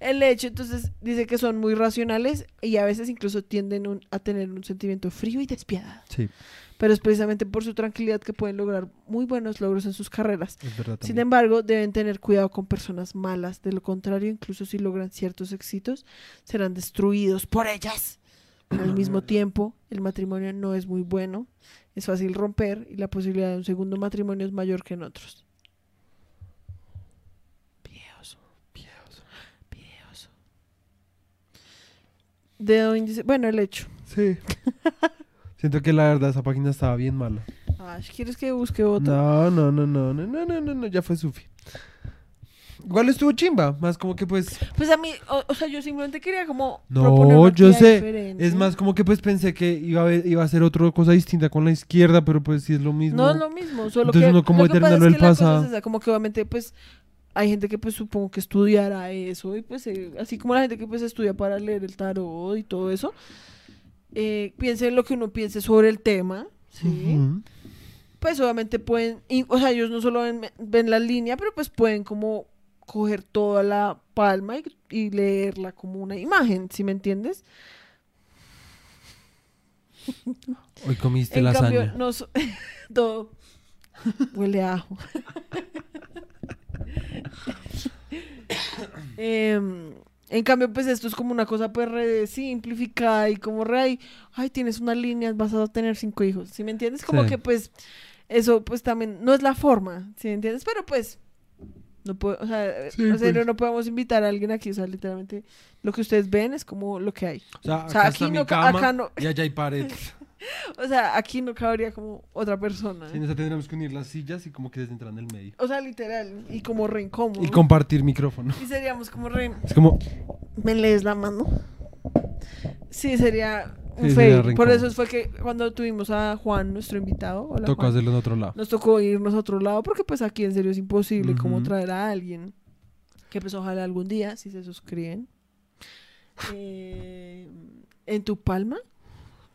El hecho, entonces, dice que son muy racionales y a veces incluso tienden un- a tener un sentimiento frío y despiadado. Sí, Pero es precisamente por su tranquilidad que pueden lograr muy buenos logros en sus carreras. es verdad Sin embargo, deben tener cuidado con personas malas. De lo contrario, incluso si logran ciertos éxitos, serán destruidos por ellas al mismo tiempo, el matrimonio no es muy bueno, es fácil romper y la posibilidad de un segundo matrimonio es mayor que en otros. Piedoso, piedoso, piedoso. Dedo índice, bueno, el hecho. Sí. Siento que la verdad esa página estaba bien mala. Ay, ¿quieres que busque otra? No, no, no, no, no, no, no, no, ya fue suficiente. Igual estuvo chimba, más como que pues... Pues a mí, o, o sea, yo simplemente quería como. No, yo sé. diferente. Es más como que pues pensé que iba a, iba a ser otra cosa distinta con la izquierda, pero pues sí es lo mismo. No es lo mismo, solo Entonces que uno como lo que pasa determinarlo el pasado. es como que obviamente pues hay gente que pues supongo que estudiará eso y pues eh, así como la gente que pues estudia para leer el tarot y todo eso, eh, piense en lo que uno piense sobre el tema, ¿sí? Pues obviamente pueden, y, o sea, ellos no solo ven, ven la línea, pero pues pueden como coger toda la palma y, y leerla como una imagen, ¿sí me entiendes? Hoy comiste En lasaña. cambio, no so- todo huele a ajo. Em, en cambio, pues esto es como una cosa pues re simplificada y como re, ay, ay, tienes unas líneas, vas a tener cinco hijos, ¿sí me entiendes? Como Sí. que pues eso pues también no es la forma, ¿sí me entiendes? Pero pues no puedo, o sea, Sí, o sea, no, pues. no podemos invitar a alguien aquí, o sea, literalmente lo que ustedes ven es como lo que hay. O sea, O sea, acá aquí está mi no ca- cama acá no- y allá hay pared. O sea, aquí no cabría como otra persona. Sí, nosotros tendremos que unir las sillas y como que desentrar en el medio. O sea, literal. Y como re incómodo. Y compartir micrófono. Y seríamos como re... Es como, ¿Me lees la mano? Sí, sería un re Por eso fue que cuando tuvimos a Juan, nuestro invitado, hola, Tocó Juan, hacerlo en otro lado. nos tocó irnos a otro lado porque pues aquí en serio es imposible como Ujú. traer a alguien que pues ojalá algún día, si se suscriben, eh, en tu palma,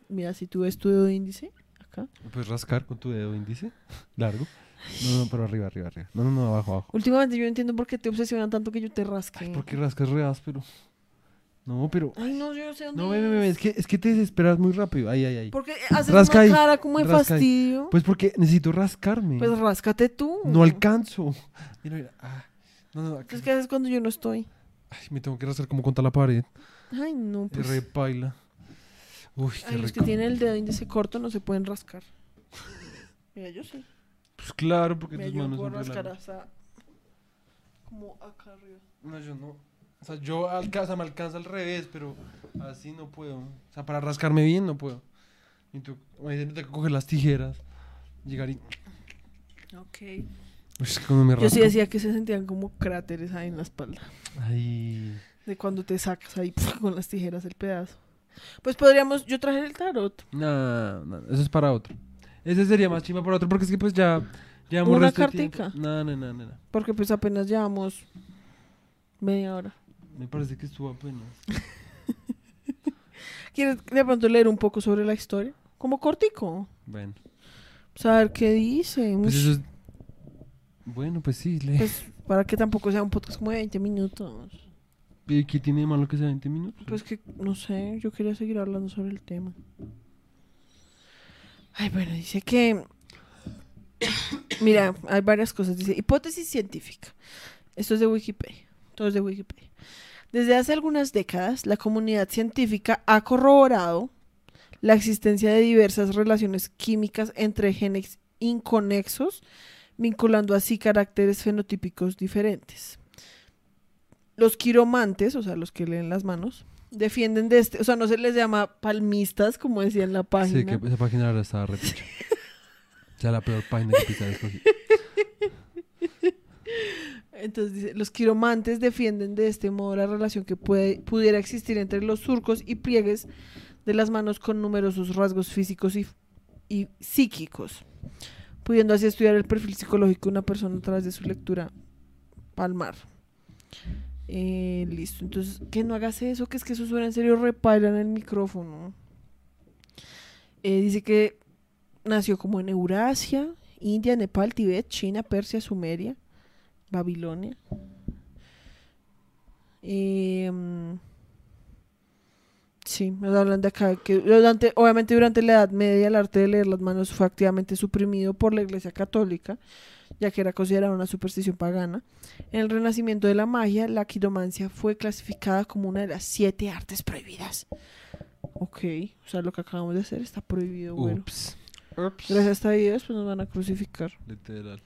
mira, si tú ves tu dedo índice, acá, Puedes rascar con tu dedo índice largo. No, no, pero arriba, arriba, arriba. No, no, no, abajo, abajo. últimamente yo entiendo por qué te obsesionan tanto que yo te rasque. Ay, ¿por qué rascas re áspero? No, pero... Ay, no, yo sé dónde No, ve, ve, ve, es que, es que te desesperas muy rápido. Ahí, ahí, ahí. Porque haces Rasca una ahí, cara como de rasca ahí. fastidio. Pues porque necesito rascarme. Pues ráscate tú. no alcanzo. Mira, mira. Ah, no, no, acá. Entonces, ¿qué haces cuando yo no estoy? Ay, me tengo que rascar como contra la pared. Ay, no, pues. re paila. Uy, qué Ay, los que rico. tienen el dedo índice corto no se pueden rascar. Mira, yo sí. Pues claro, porque Mira, tus yo manos puedo son rascar hasta. Como acá arriba. No, yo no. O sea, yo alcanza, me alcanza al revés, pero así no puedo. O sea, para rascarme bien no puedo. Y tú, imagínate que coger las tijeras, llegar y... Ok. Es que me Yo sí decía que se sentían como cráteres ahí en la espalda. Ay... De cuando te sacas ahí con las tijeras el pedazo. Pues podríamos. Yo traje el tarot. No, no, eso es para otro. Ese sería más chima para otro, porque es que pues ya... Llevamos Una tiempo. cartica. No, no, no, no, no. Porque pues apenas llevamos media hora. Me parece que estuvo apenas. ¿Quieres de pronto leer un poco sobre la historia? Como cortico. Bueno. Saber qué dice. Pues Ush, eso es... Bueno, pues sí, lee. pues, para que tampoco sea un podcast como de 20 minutos. ¿Y ¿Qué tiene de malo que sea 20 minutos? Pues que, no sé, yo quería seguir hablando sobre el tema. Ay, bueno, dice que... Mira, hay varias cosas. Dice, hipótesis científica. Esto es de Wikipedia. Todo es de Wikipedia. Desde hace algunas décadas, la comunidad científica ha corroborado la existencia de diversas relaciones químicas entre genes inconexos, vinculando así caracteres fenotípicos diferentes. Los quiromantes, o sea, los que leen las manos, defienden de este, o sea, no se les llama palmistas, como decía en la página. Sí, que esa página ahora estaba repicha. o sea, la peor página que escogió. Entonces dice, los quiromantes defienden de este modo la relación que puede, pudiera existir entre los surcos y pliegues de las manos con numerosos rasgos físicos y, y psíquicos, pudiendo así estudiar el perfil psicológico de una persona a través de su lectura palmar. Eh, listo, entonces, que no hagas eso, que es que eso suena en serio repaila en el micrófono. Eh, dice que nació como en Eurasia, India, Nepal, Tibet, China, Persia, Sumeria. Babilonia. Em, sí, nos hablan de acá que durante, obviamente durante la Edad Media el arte de leer las manos fue activamente suprimido por la Iglesia Católica, ya que era considerada una superstición pagana. En el renacimiento de la magia, la quiromancia fue clasificada como una de las siete artes prohibidas. Ok, o sea, lo que acabamos de hacer está prohibido, bueno. Ups. Ups. Gracias a esta video, después nos van a crucificar Literal.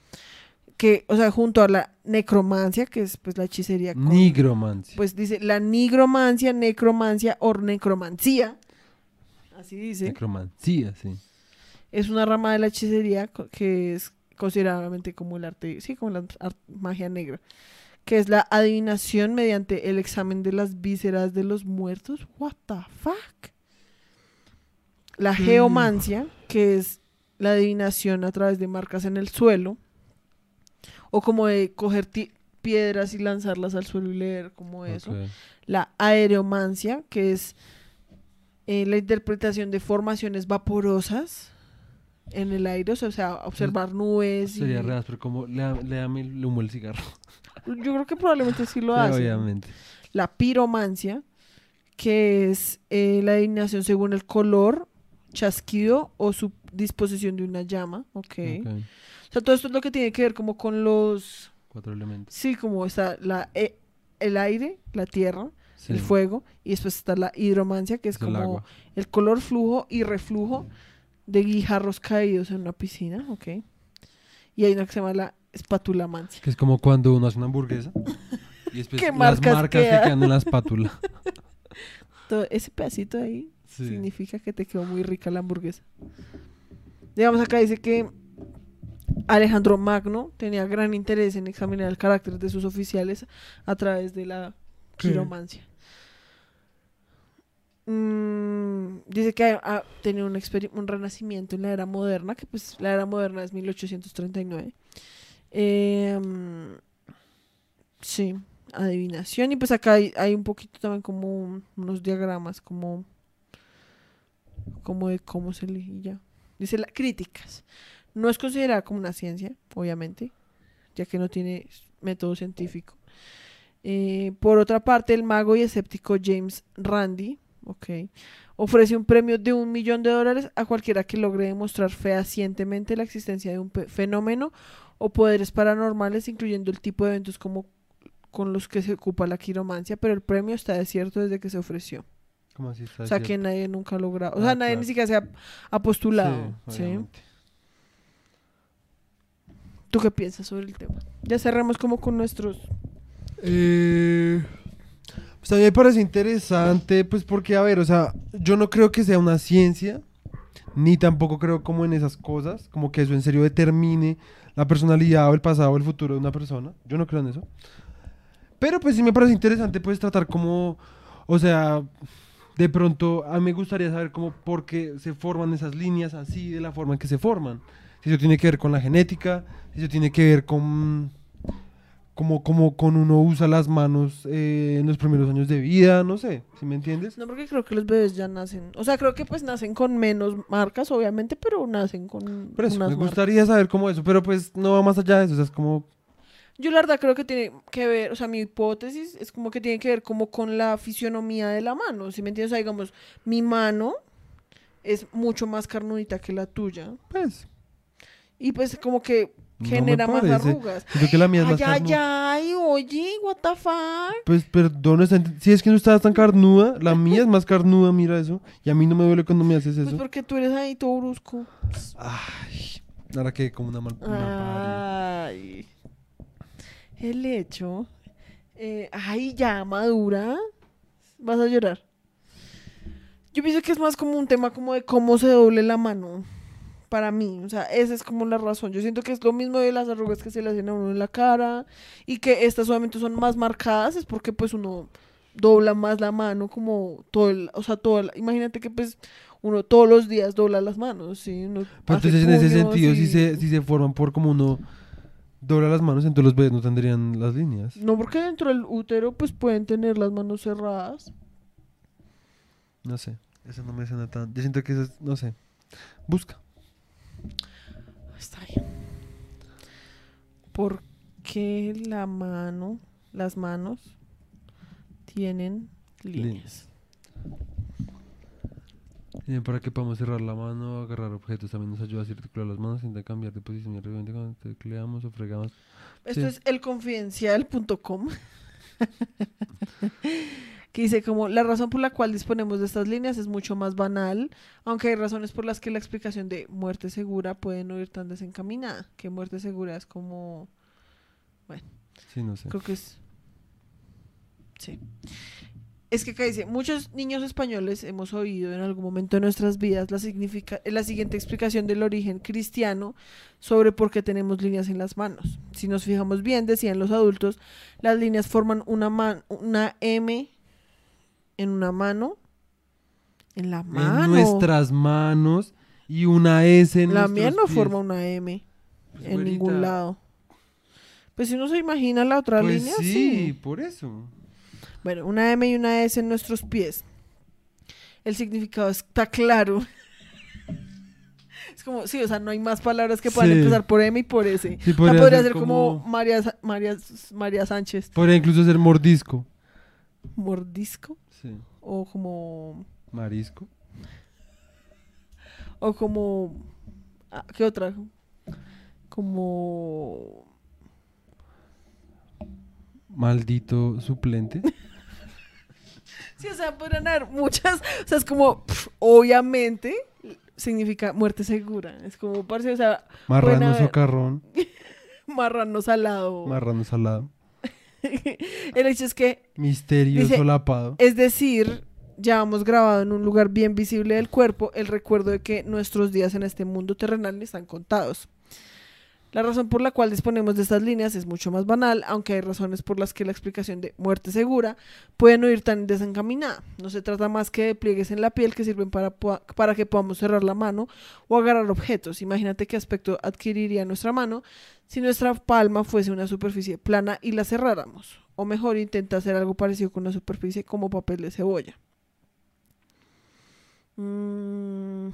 Que, o sea, junto a la necromancia, que es pues la hechicería con- Nigromancia. pues dice la nigromancia, necromancia o necromancía, así dice, Necromancia, sí. es una rama de la hechicería que es considerablemente como el arte, sí, como la magia negra, que es la adivinación mediante el examen de las vísceras de los muertos. What the fuck? La geomancia, que es la adivinación a través de marcas en el suelo, o como de coger piedras y lanzarlas al suelo y leer como eso. La aeromancia, que es eh, la interpretación de formaciones vaporosas en el aire, o sea, observar nubes. y- Sería real, pero como le, da- le dame el humo el cigarro. Yo creo que probablemente sí lo hace. obviamente. La piromancia, que es eh, la adivinación según el color, chasquido o su disposición de una llama. Ok. Ok. O sea, todo esto es lo que tiene que ver como con los... Cuatro elementos. Sí, como está la, e- el aire, la tierra, Sí. el fuego, y después está la hidromancia, que es como el color, flujo y reflujo de guijarros caídos en una piscina, ok. Y hay una que se llama la espatulamancia. Que es como cuando uno hace una hamburguesa. Y después ¿Qué las marcas marcas que quedan en la espátula. Todo ese pedacito ahí Sí. significa que te quedó muy rica la hamburguesa. Digamos acá dice que Alejandro Magno tenía gran interés en examinar el carácter de sus oficiales a través de la quiromancia. mm, dice que ha, ha tenido un, renacimiento en la era moderna, que pues la era moderna es 1839. Eh, mm, sí, adivinación. Y pues acá hay, hay un poquito también como unos diagramas, como, como de cómo se ya. Dice la, críticas. No es considerada como una ciencia, obviamente, ya que no tiene método científico. Eh, por otra parte, el mago y escéptico James Randi, ok, ofrece un premio de un millón de dólares a cualquiera que logre demostrar fehacientemente la existencia de un fenómeno o poderes paranormales, incluyendo el tipo de eventos como con los que se ocupa la quiromancia, pero el premio está desierto desde que se ofreció. ¿Cómo así está? O sea, que nadie nunca ha logrado. O Ah, sea, nadie claro. ni siquiera se ha, ha postulado. Sí, ¿sí? ¿Tú qué piensas sobre el tema? Ya cerramos como con nuestros... Eh, pues a mí me parece interesante, pues porque, a ver, o sea, yo no creo que sea una ciencia, ni tampoco creo como en esas cosas, como que eso en serio determine la personalidad o el pasado o el futuro de una persona. Yo no creo en eso. Pero pues sí me parece interesante, pues tratar como, o sea, de pronto a mí me gustaría saber cómo, por qué se forman esas líneas así, de la forma en que se forman. Si eso tiene que ver con la genética, si eso tiene que ver con como, como con uno usa las manos eh, en los primeros años de vida, no sé, si me entiendes? No, porque creo que los bebés ya nacen... O sea, creo que pues nacen con menos marcas, obviamente, pero nacen con Por eso, unas me marcas. gustaría saber cómo eso, pero pues no va más allá de eso, o sea, es como, Yo la verdad creo que tiene que ver, o sea, mi hipótesis es como que tiene que ver como con la fisionomía de la mano, ¿sí me entiendes? O sea, digamos, mi mano es mucho más carnudita que la tuya pues, y pues como que No genera más parece. arrugas. creo que la mía es más Ay, ay, carnuda. ay, oye, what the fuck. Pues perdón, si es que no estás tan carnuda, la mía es más carnuda, mira eso, y a mí no me duele cuando me haces Pues eso. porque tú eres ahí todo brusco. Ay, ahora que como una mal... una. Ay. El hecho. eh, ay, ya, madura. Vas a llorar. Yo pienso que es más como un tema como de cómo se doble la mano. Para mí, o sea, esa es como la razón. Yo siento que es lo mismo de las arrugas que se le hacen a uno en la cara y que estas solamente son más marcadas, es porque pues uno dobla más la mano como todo el, o sea, todo el- imagínate que pues uno todos los días dobla las manos, ¿sí? Uno Pero hace entonces en ese sentido, si y- se, si se forman por como uno dobla las manos, entonces los bebés no tendrían las líneas. No, porque dentro del útero pues pueden tener las manos cerradas. No sé, eso no me suena tan... Yo siento que eso es, no sé, busca. Está bien. ¿Por qué la mano, las manos tienen líneas? Líneas. Para que podamos cerrar la mano, agarrar objetos, también nos ayuda a articular las manos sin cambiar de posición y repente cuando tecleamos o fregamos. Esto Sí. es elconfidencial.com. que dice como la razón por la cual disponemos de estas líneas es mucho más banal, aunque hay razones por las que la explicación de muerte segura puede no ir tan desencaminada, que muerte segura es como Sí, no sé. Creo que es. Sí. Es que acá dice, muchos niños españoles hemos oído en algún momento de nuestras vidas la, significa la siguiente explicación del origen cristiano sobre por qué tenemos líneas en las manos. Si nos fijamos bien, decían los adultos, las líneas forman una, man- una M en una mano. En la mano. En nuestras manos y una S en la mía no pies. forma una M Pues, en ningún lado. Pues si uno se imagina la otra Pues línea, sí, sí. por eso. Bueno, una M y una S en nuestros pies. El significado está claro. Es como, sí, o sea, no hay más palabras que puedan Sí. empezar por M y por S. Sí, O sea, podría podría ser ser como, como- María, María, María Sánchez. Podría incluso ser mordisco. Mordisco. Sí. O como. Marisco. O como. ah, ¿Qué otra? Como. Maldito suplente. Sí, o sea, podrían haber muchas. O sea, es como. obviamente significa muerte segura. Es como, parce, o sea, Marrano socarrón. marrano salado. Marrano salado. El hecho es que Misterio Dice- solapado. Es decir, llevamos grabado en un lugar bien visible del cuerpo el recuerdo de que nuestros días en este mundo terrenal están contados. La razón por la cual disponemos de estas líneas es mucho más banal, aunque hay razones por las que la explicación de muerte segura puede no ir tan desencaminada. No se trata más que de pliegues en la piel que sirven para, para que podamos cerrar la mano o agarrar objetos. Imagínate qué aspecto adquiriría nuestra mano si nuestra palma fuese una superficie plana y la cerráramos. O mejor, intenta hacer algo parecido con una superficie como papel de cebolla. Mm.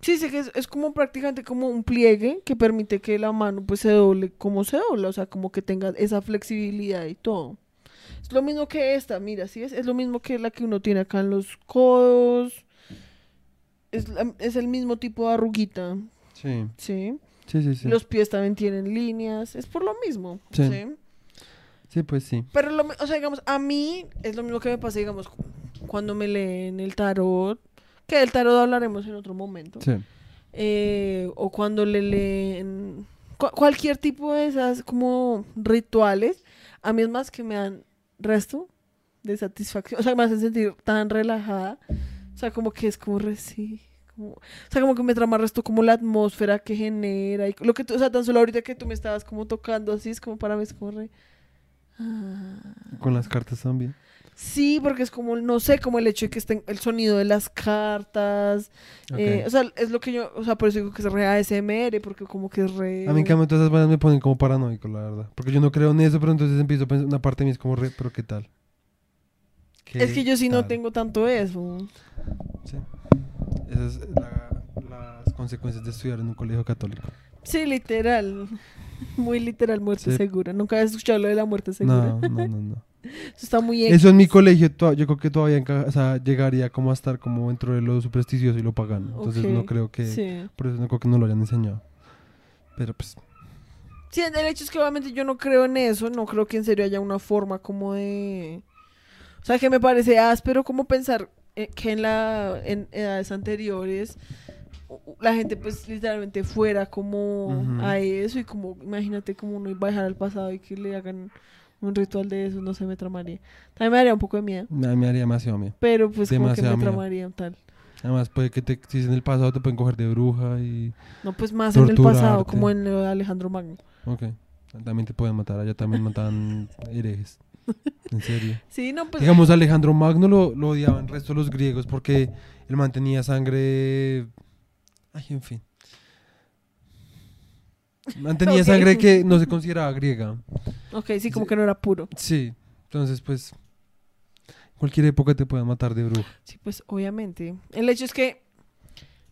Sí, sí que es, es como prácticamente como un pliegue que permite que la mano pues se doble como se dobla, o sea, como que tenga esa flexibilidad y todo. Es lo mismo que esta, mira, ¿sí es? Es lo mismo que la que uno tiene acá en los codos. Es, es el mismo tipo de arruguita, Sí, ¿sí? sí, sí. Sí, Los pies también tienen líneas, es por lo mismo, Sí. ¿sí? sí pues sí. Pero, lo, o sea, digamos, a mí es lo mismo que me pasa, digamos, cu- cuando me leen el tarot, que del tarot hablaremos en otro momento. Sí. eh, o cuando le leen cu- cualquier tipo de esas como rituales, a mí es más que me dan resto de satisfacción, o sea, me hacen sentir tan relajada, o sea, como que es como re, sí, como- o sea, como que me trama resto como la atmósfera que genera, y lo que tú, o sea, tan solo ahorita que tú me estabas como tocando así, es como para mí, es como re... ah. Con las cartas también. Sí, porque es como, no sé, como el hecho de que estén el sonido de las cartas. Eh, o sea, es lo que yo, o sea, por eso digo que es re ASMR, porque como que es re... A mí en cambio todas esas vainas me ponen como paranoico, la verdad. Porque yo no creo en eso, pero entonces empiezo a pensar, una parte de mí es como re, pero ¿qué tal? ¿Qué Es que yo sí no tengo tanto eso. Sí. Esas son las consecuencias de estudiar en un colegio católico. Sí, literal. Muy literal, muerte Sí. segura. Nunca habías escuchado lo de la muerte segura. No, no, no, no. Eso está muy Eso en mi colegio, yo creo que todavía enca- o sea, llegaría como a estar como dentro de lo supersticioso y lo pagano. Entonces no creo que, Sí. por eso no creo que no lo hayan enseñado. Pero pues, Sí, el hecho es que obviamente yo no creo en eso, no creo que en serio haya una forma como de... O sea, que me parece áspero como pensar eh, que en, la, en edades anteriores la gente pues literalmente fuera como a eso y como imagínate como uno iba a dejar al pasado y que le hagan un ritual de eso, no sé, me tramaría. También me daría un poco de miedo, me, me haría demasiado miedo. pero pues como que Demasiado me miedo. tramaría tal. Además, puede que te, si es en el pasado te pueden coger de bruja y... No, pues más en el pasado, Torturarte. como en lo de Alejandro Magno. Ok. También te pueden matar. Allá también mataban herejes. En serio. Sí, no, pues... Digamos, Alejandro Magno lo, lo odiaban el resto de los griegos porque él mantenía sangre... Ay, en fin. Mantenía Ok. sangre que no se consideraba griega. Ok, sí, como Sí. que no era puro. Sí. Entonces, pues... Cualquier época te pueden matar de bruja. Sí, pues obviamente. El hecho es que,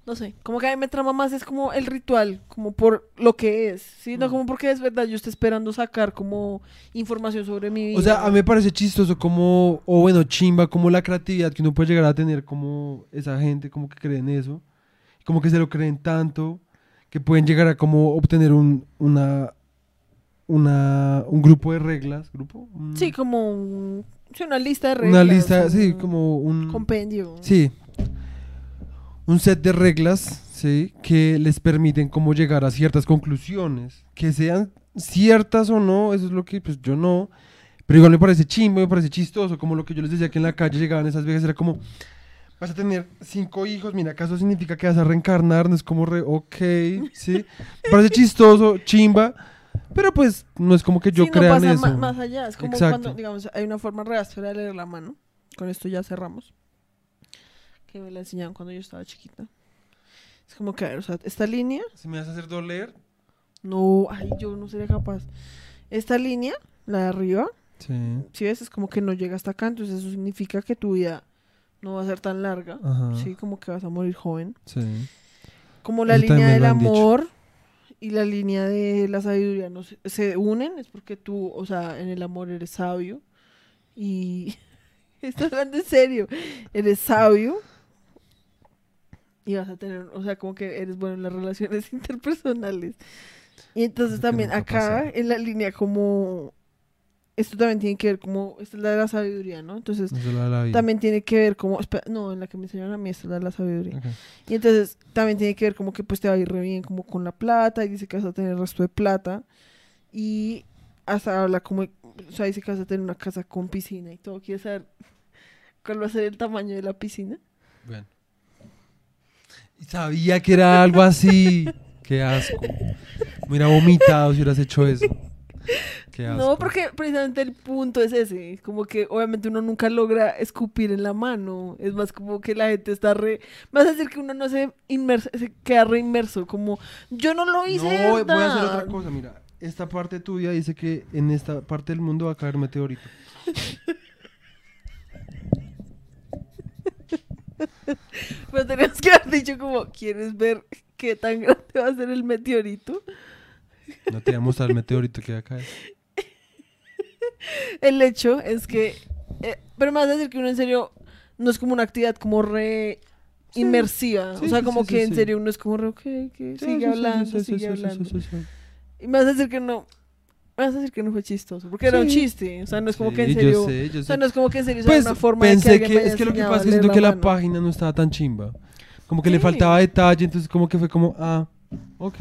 no sé, como que a mí me trama más es como el ritual, como por lo que es, ¿sí? No Mm. como porque es verdad, yo estoy esperando sacar como información sobre mi vida. O sea, a mí me parece chistoso como, o bueno, chimba, como la creatividad que uno puede llegar a tener como esa gente, como que creen eso, como que se lo creen tanto, que pueden llegar a como obtener un, una, una, un grupo de reglas, grupo, Sí, como un- sí, una lista de reglas. una lista, sí, como un, Compendio. sí, un set de reglas, sí, que les permiten como llegar a ciertas conclusiones, que sean ciertas o no, eso es lo que, pues yo no, pero igual me parece chimbo, me parece chistoso, como lo que yo les decía que en la calle llegaban esas viejas, era como, vas a tener cinco hijos, mira, ¿acaso significa que vas a reencarnar? No es como re, ok, sí, parece chistoso, chimba, pero pues no es como que yo Sí, crea no en pasa eso. más allá. Es como Exacto. cuando, digamos, hay una forma re áspera de leer la mano. Con esto ya cerramos. Que me la enseñaron cuando yo estaba chiquita. Es como que, a ver, o sea, esta línea Si me vas a hacer doler, No, ay, yo no sería capaz. Esta línea, la de arriba, sí, si ves, es como que no llega hasta acá, entonces eso significa que tu vida no va a ser tan larga. ajá, Sí, como que vas a morir joven. sí, Como la Eso línea del dicho. amor y la línea de la sabiduría no se, se unen, es porque tú, o sea, en el amor eres sabio y estoy hablando en serio, eres sabio y vas a tener, o sea, como que eres bueno en las relaciones interpersonales. Y entonces también acá en la línea como esto también tiene que ver como esta es la de la sabiduría, ¿no? Entonces es la de la vida. también tiene que ver como espera, no, en la que me enseñaron a mí esta es la de la sabiduría. Y entonces también tiene que ver como que pues te va a ir re bien como con la plata y dice que vas a tener el resto de plata y hasta habla como, o sea, dice que vas a tener una casa con piscina y todo. ¿Quieres saber cuál va a ser el tamaño de la piscina? Bueno. Sabía que era algo así. Qué asco. Me hubiera vomitado si hubieras hecho eso. Qué asco. No, porque precisamente el punto es ese. Como que obviamente uno nunca logra escupir en la mano. Es más como que la gente está re. Vas a decir que uno no se, inmersa, se queda re inmerso. Como yo no lo hice. No, voy a hacer verdad". otra cosa, mira. Esta parte tuya dice que en esta parte del mundo va a caer meteorito. Pero tenías que haber dicho como, ¿quieres ver qué tan grande va a ser el meteorito? No te voy a mostrar el meteorito que va a caer. El hecho es que, eh, pero a decir que uno en serio no es como una actividad como re Sí. inmersiva. Sí, o sea, sí, como que en serio uno es como re, ok, que sigue hablando, sigue hablando. Y a decir que no, me vas a decir que no fue chistoso, porque era un chiste. O sea, no es como que en yo serio, sé, yo o sea, no es como que en serio sea Pues una forma de que pensé alguien que, haya es que lo que pasa es que siento que la mano. página no estaba tan chimba. Como que le faltaba detalle, entonces como que fue como, ah, ok.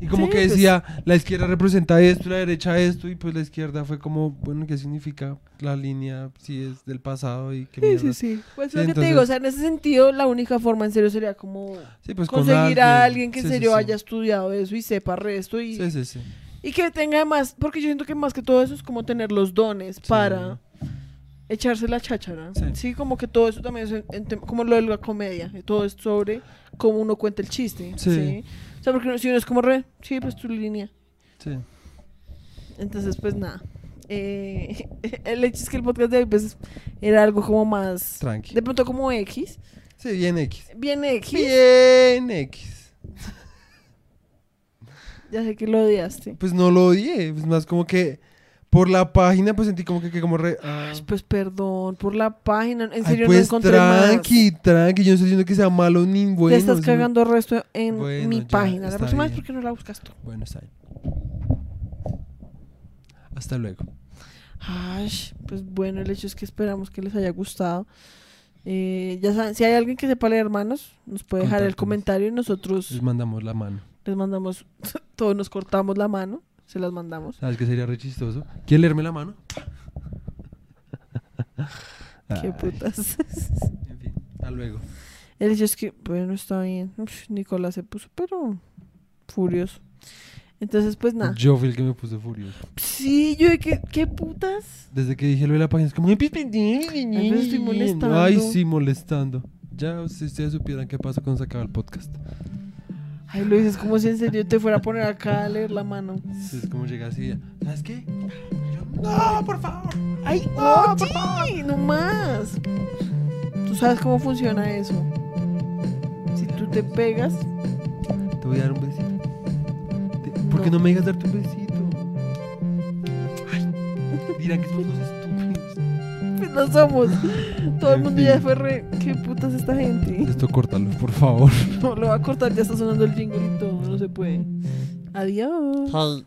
Y como Sí, que pues- decía, la izquierda representa esto, la derecha esto, y pues la izquierda fue como, bueno, ¿qué significa la línea si es del pasado y qué Sí, mierda? sí, sí. Pues lo que te entonces- digo, o sea, en ese sentido, la única forma en serio sería como Sí, pues con conseguir a alguien que en Sí, serio haya estudiado eso y sepa resto y, Sí, sí, sí. y que tenga más, porque yo siento que más que todo eso es como tener los dones para echarse la cháchara. Sí. Sí. como que todo eso también es en- en tem- como lo de la comedia, todo es sobre cómo uno cuenta el chiste. Sí. Sí. O sea, porque si uno es como re, sí, pues tu línea. Sí. Entonces, pues nada. Eh, el hecho es que el podcast de hoy pues, era algo como más... Tranqui. De pronto como X. Sí, bien X. Bien X. Bien X. Ya sé que lo odiaste. Pues no lo odié, pues más como que por la página pues sentí como que, que como re... ah. Ay, Pues perdón por la página. En Ay, serio pues no encontré tranqui, tranqui, yo no estoy diciendo que sea malo ni más. bueno. Te estás cagando el resto en Bueno, mi ya, página. La próxima vez. ¿por qué no la buscas tú? Bueno, está bien. Hasta luego. Ay, pues bueno, el hecho es que esperamos que les haya gustado. Eh, ya saben, si hay alguien que sepa leer hermanos, nos puede dejar el comentario y nosotros Les mandamos la mano. les mandamos, todos nos cortamos la mano, se las mandamos. ¿Sabes qué sería re chistoso? ¿Quiere leerme la mano? Qué putas. En fin, hasta luego. El hecho es que, bueno, está bien. Uf, Nicolás se puso, pero furioso. Entonces, pues nada. Yo fui el que me puse furioso. Sí, yo de que, ¿qué putas? Desde que dije lo de la página, es como... Ay, pero estoy molestando. Ay, sí, molestando. Ya, si ustedes supieran qué pasa cuando se acaba el podcast. Ay, lo dices como si en serio te fuera a poner acá a leer la mano. Sí, Es como llega así, ¿sabes qué? Yo, no, por favor. ¡Ay, No, por ¡No más! ¿Tú sabes cómo funciona eso? Si tú te pegas, Te voy a dar un besito. Te- ¿Por qué no me digas darte un besito? Ay, dirán que somos dos no somos. Todo el mundo ya fue re. ¿Qué putas esta gente? Esto córtalo, por favor. No, lo va a cortar, ya está sonando el jingle y todo, no se puede. Adiós. Hey,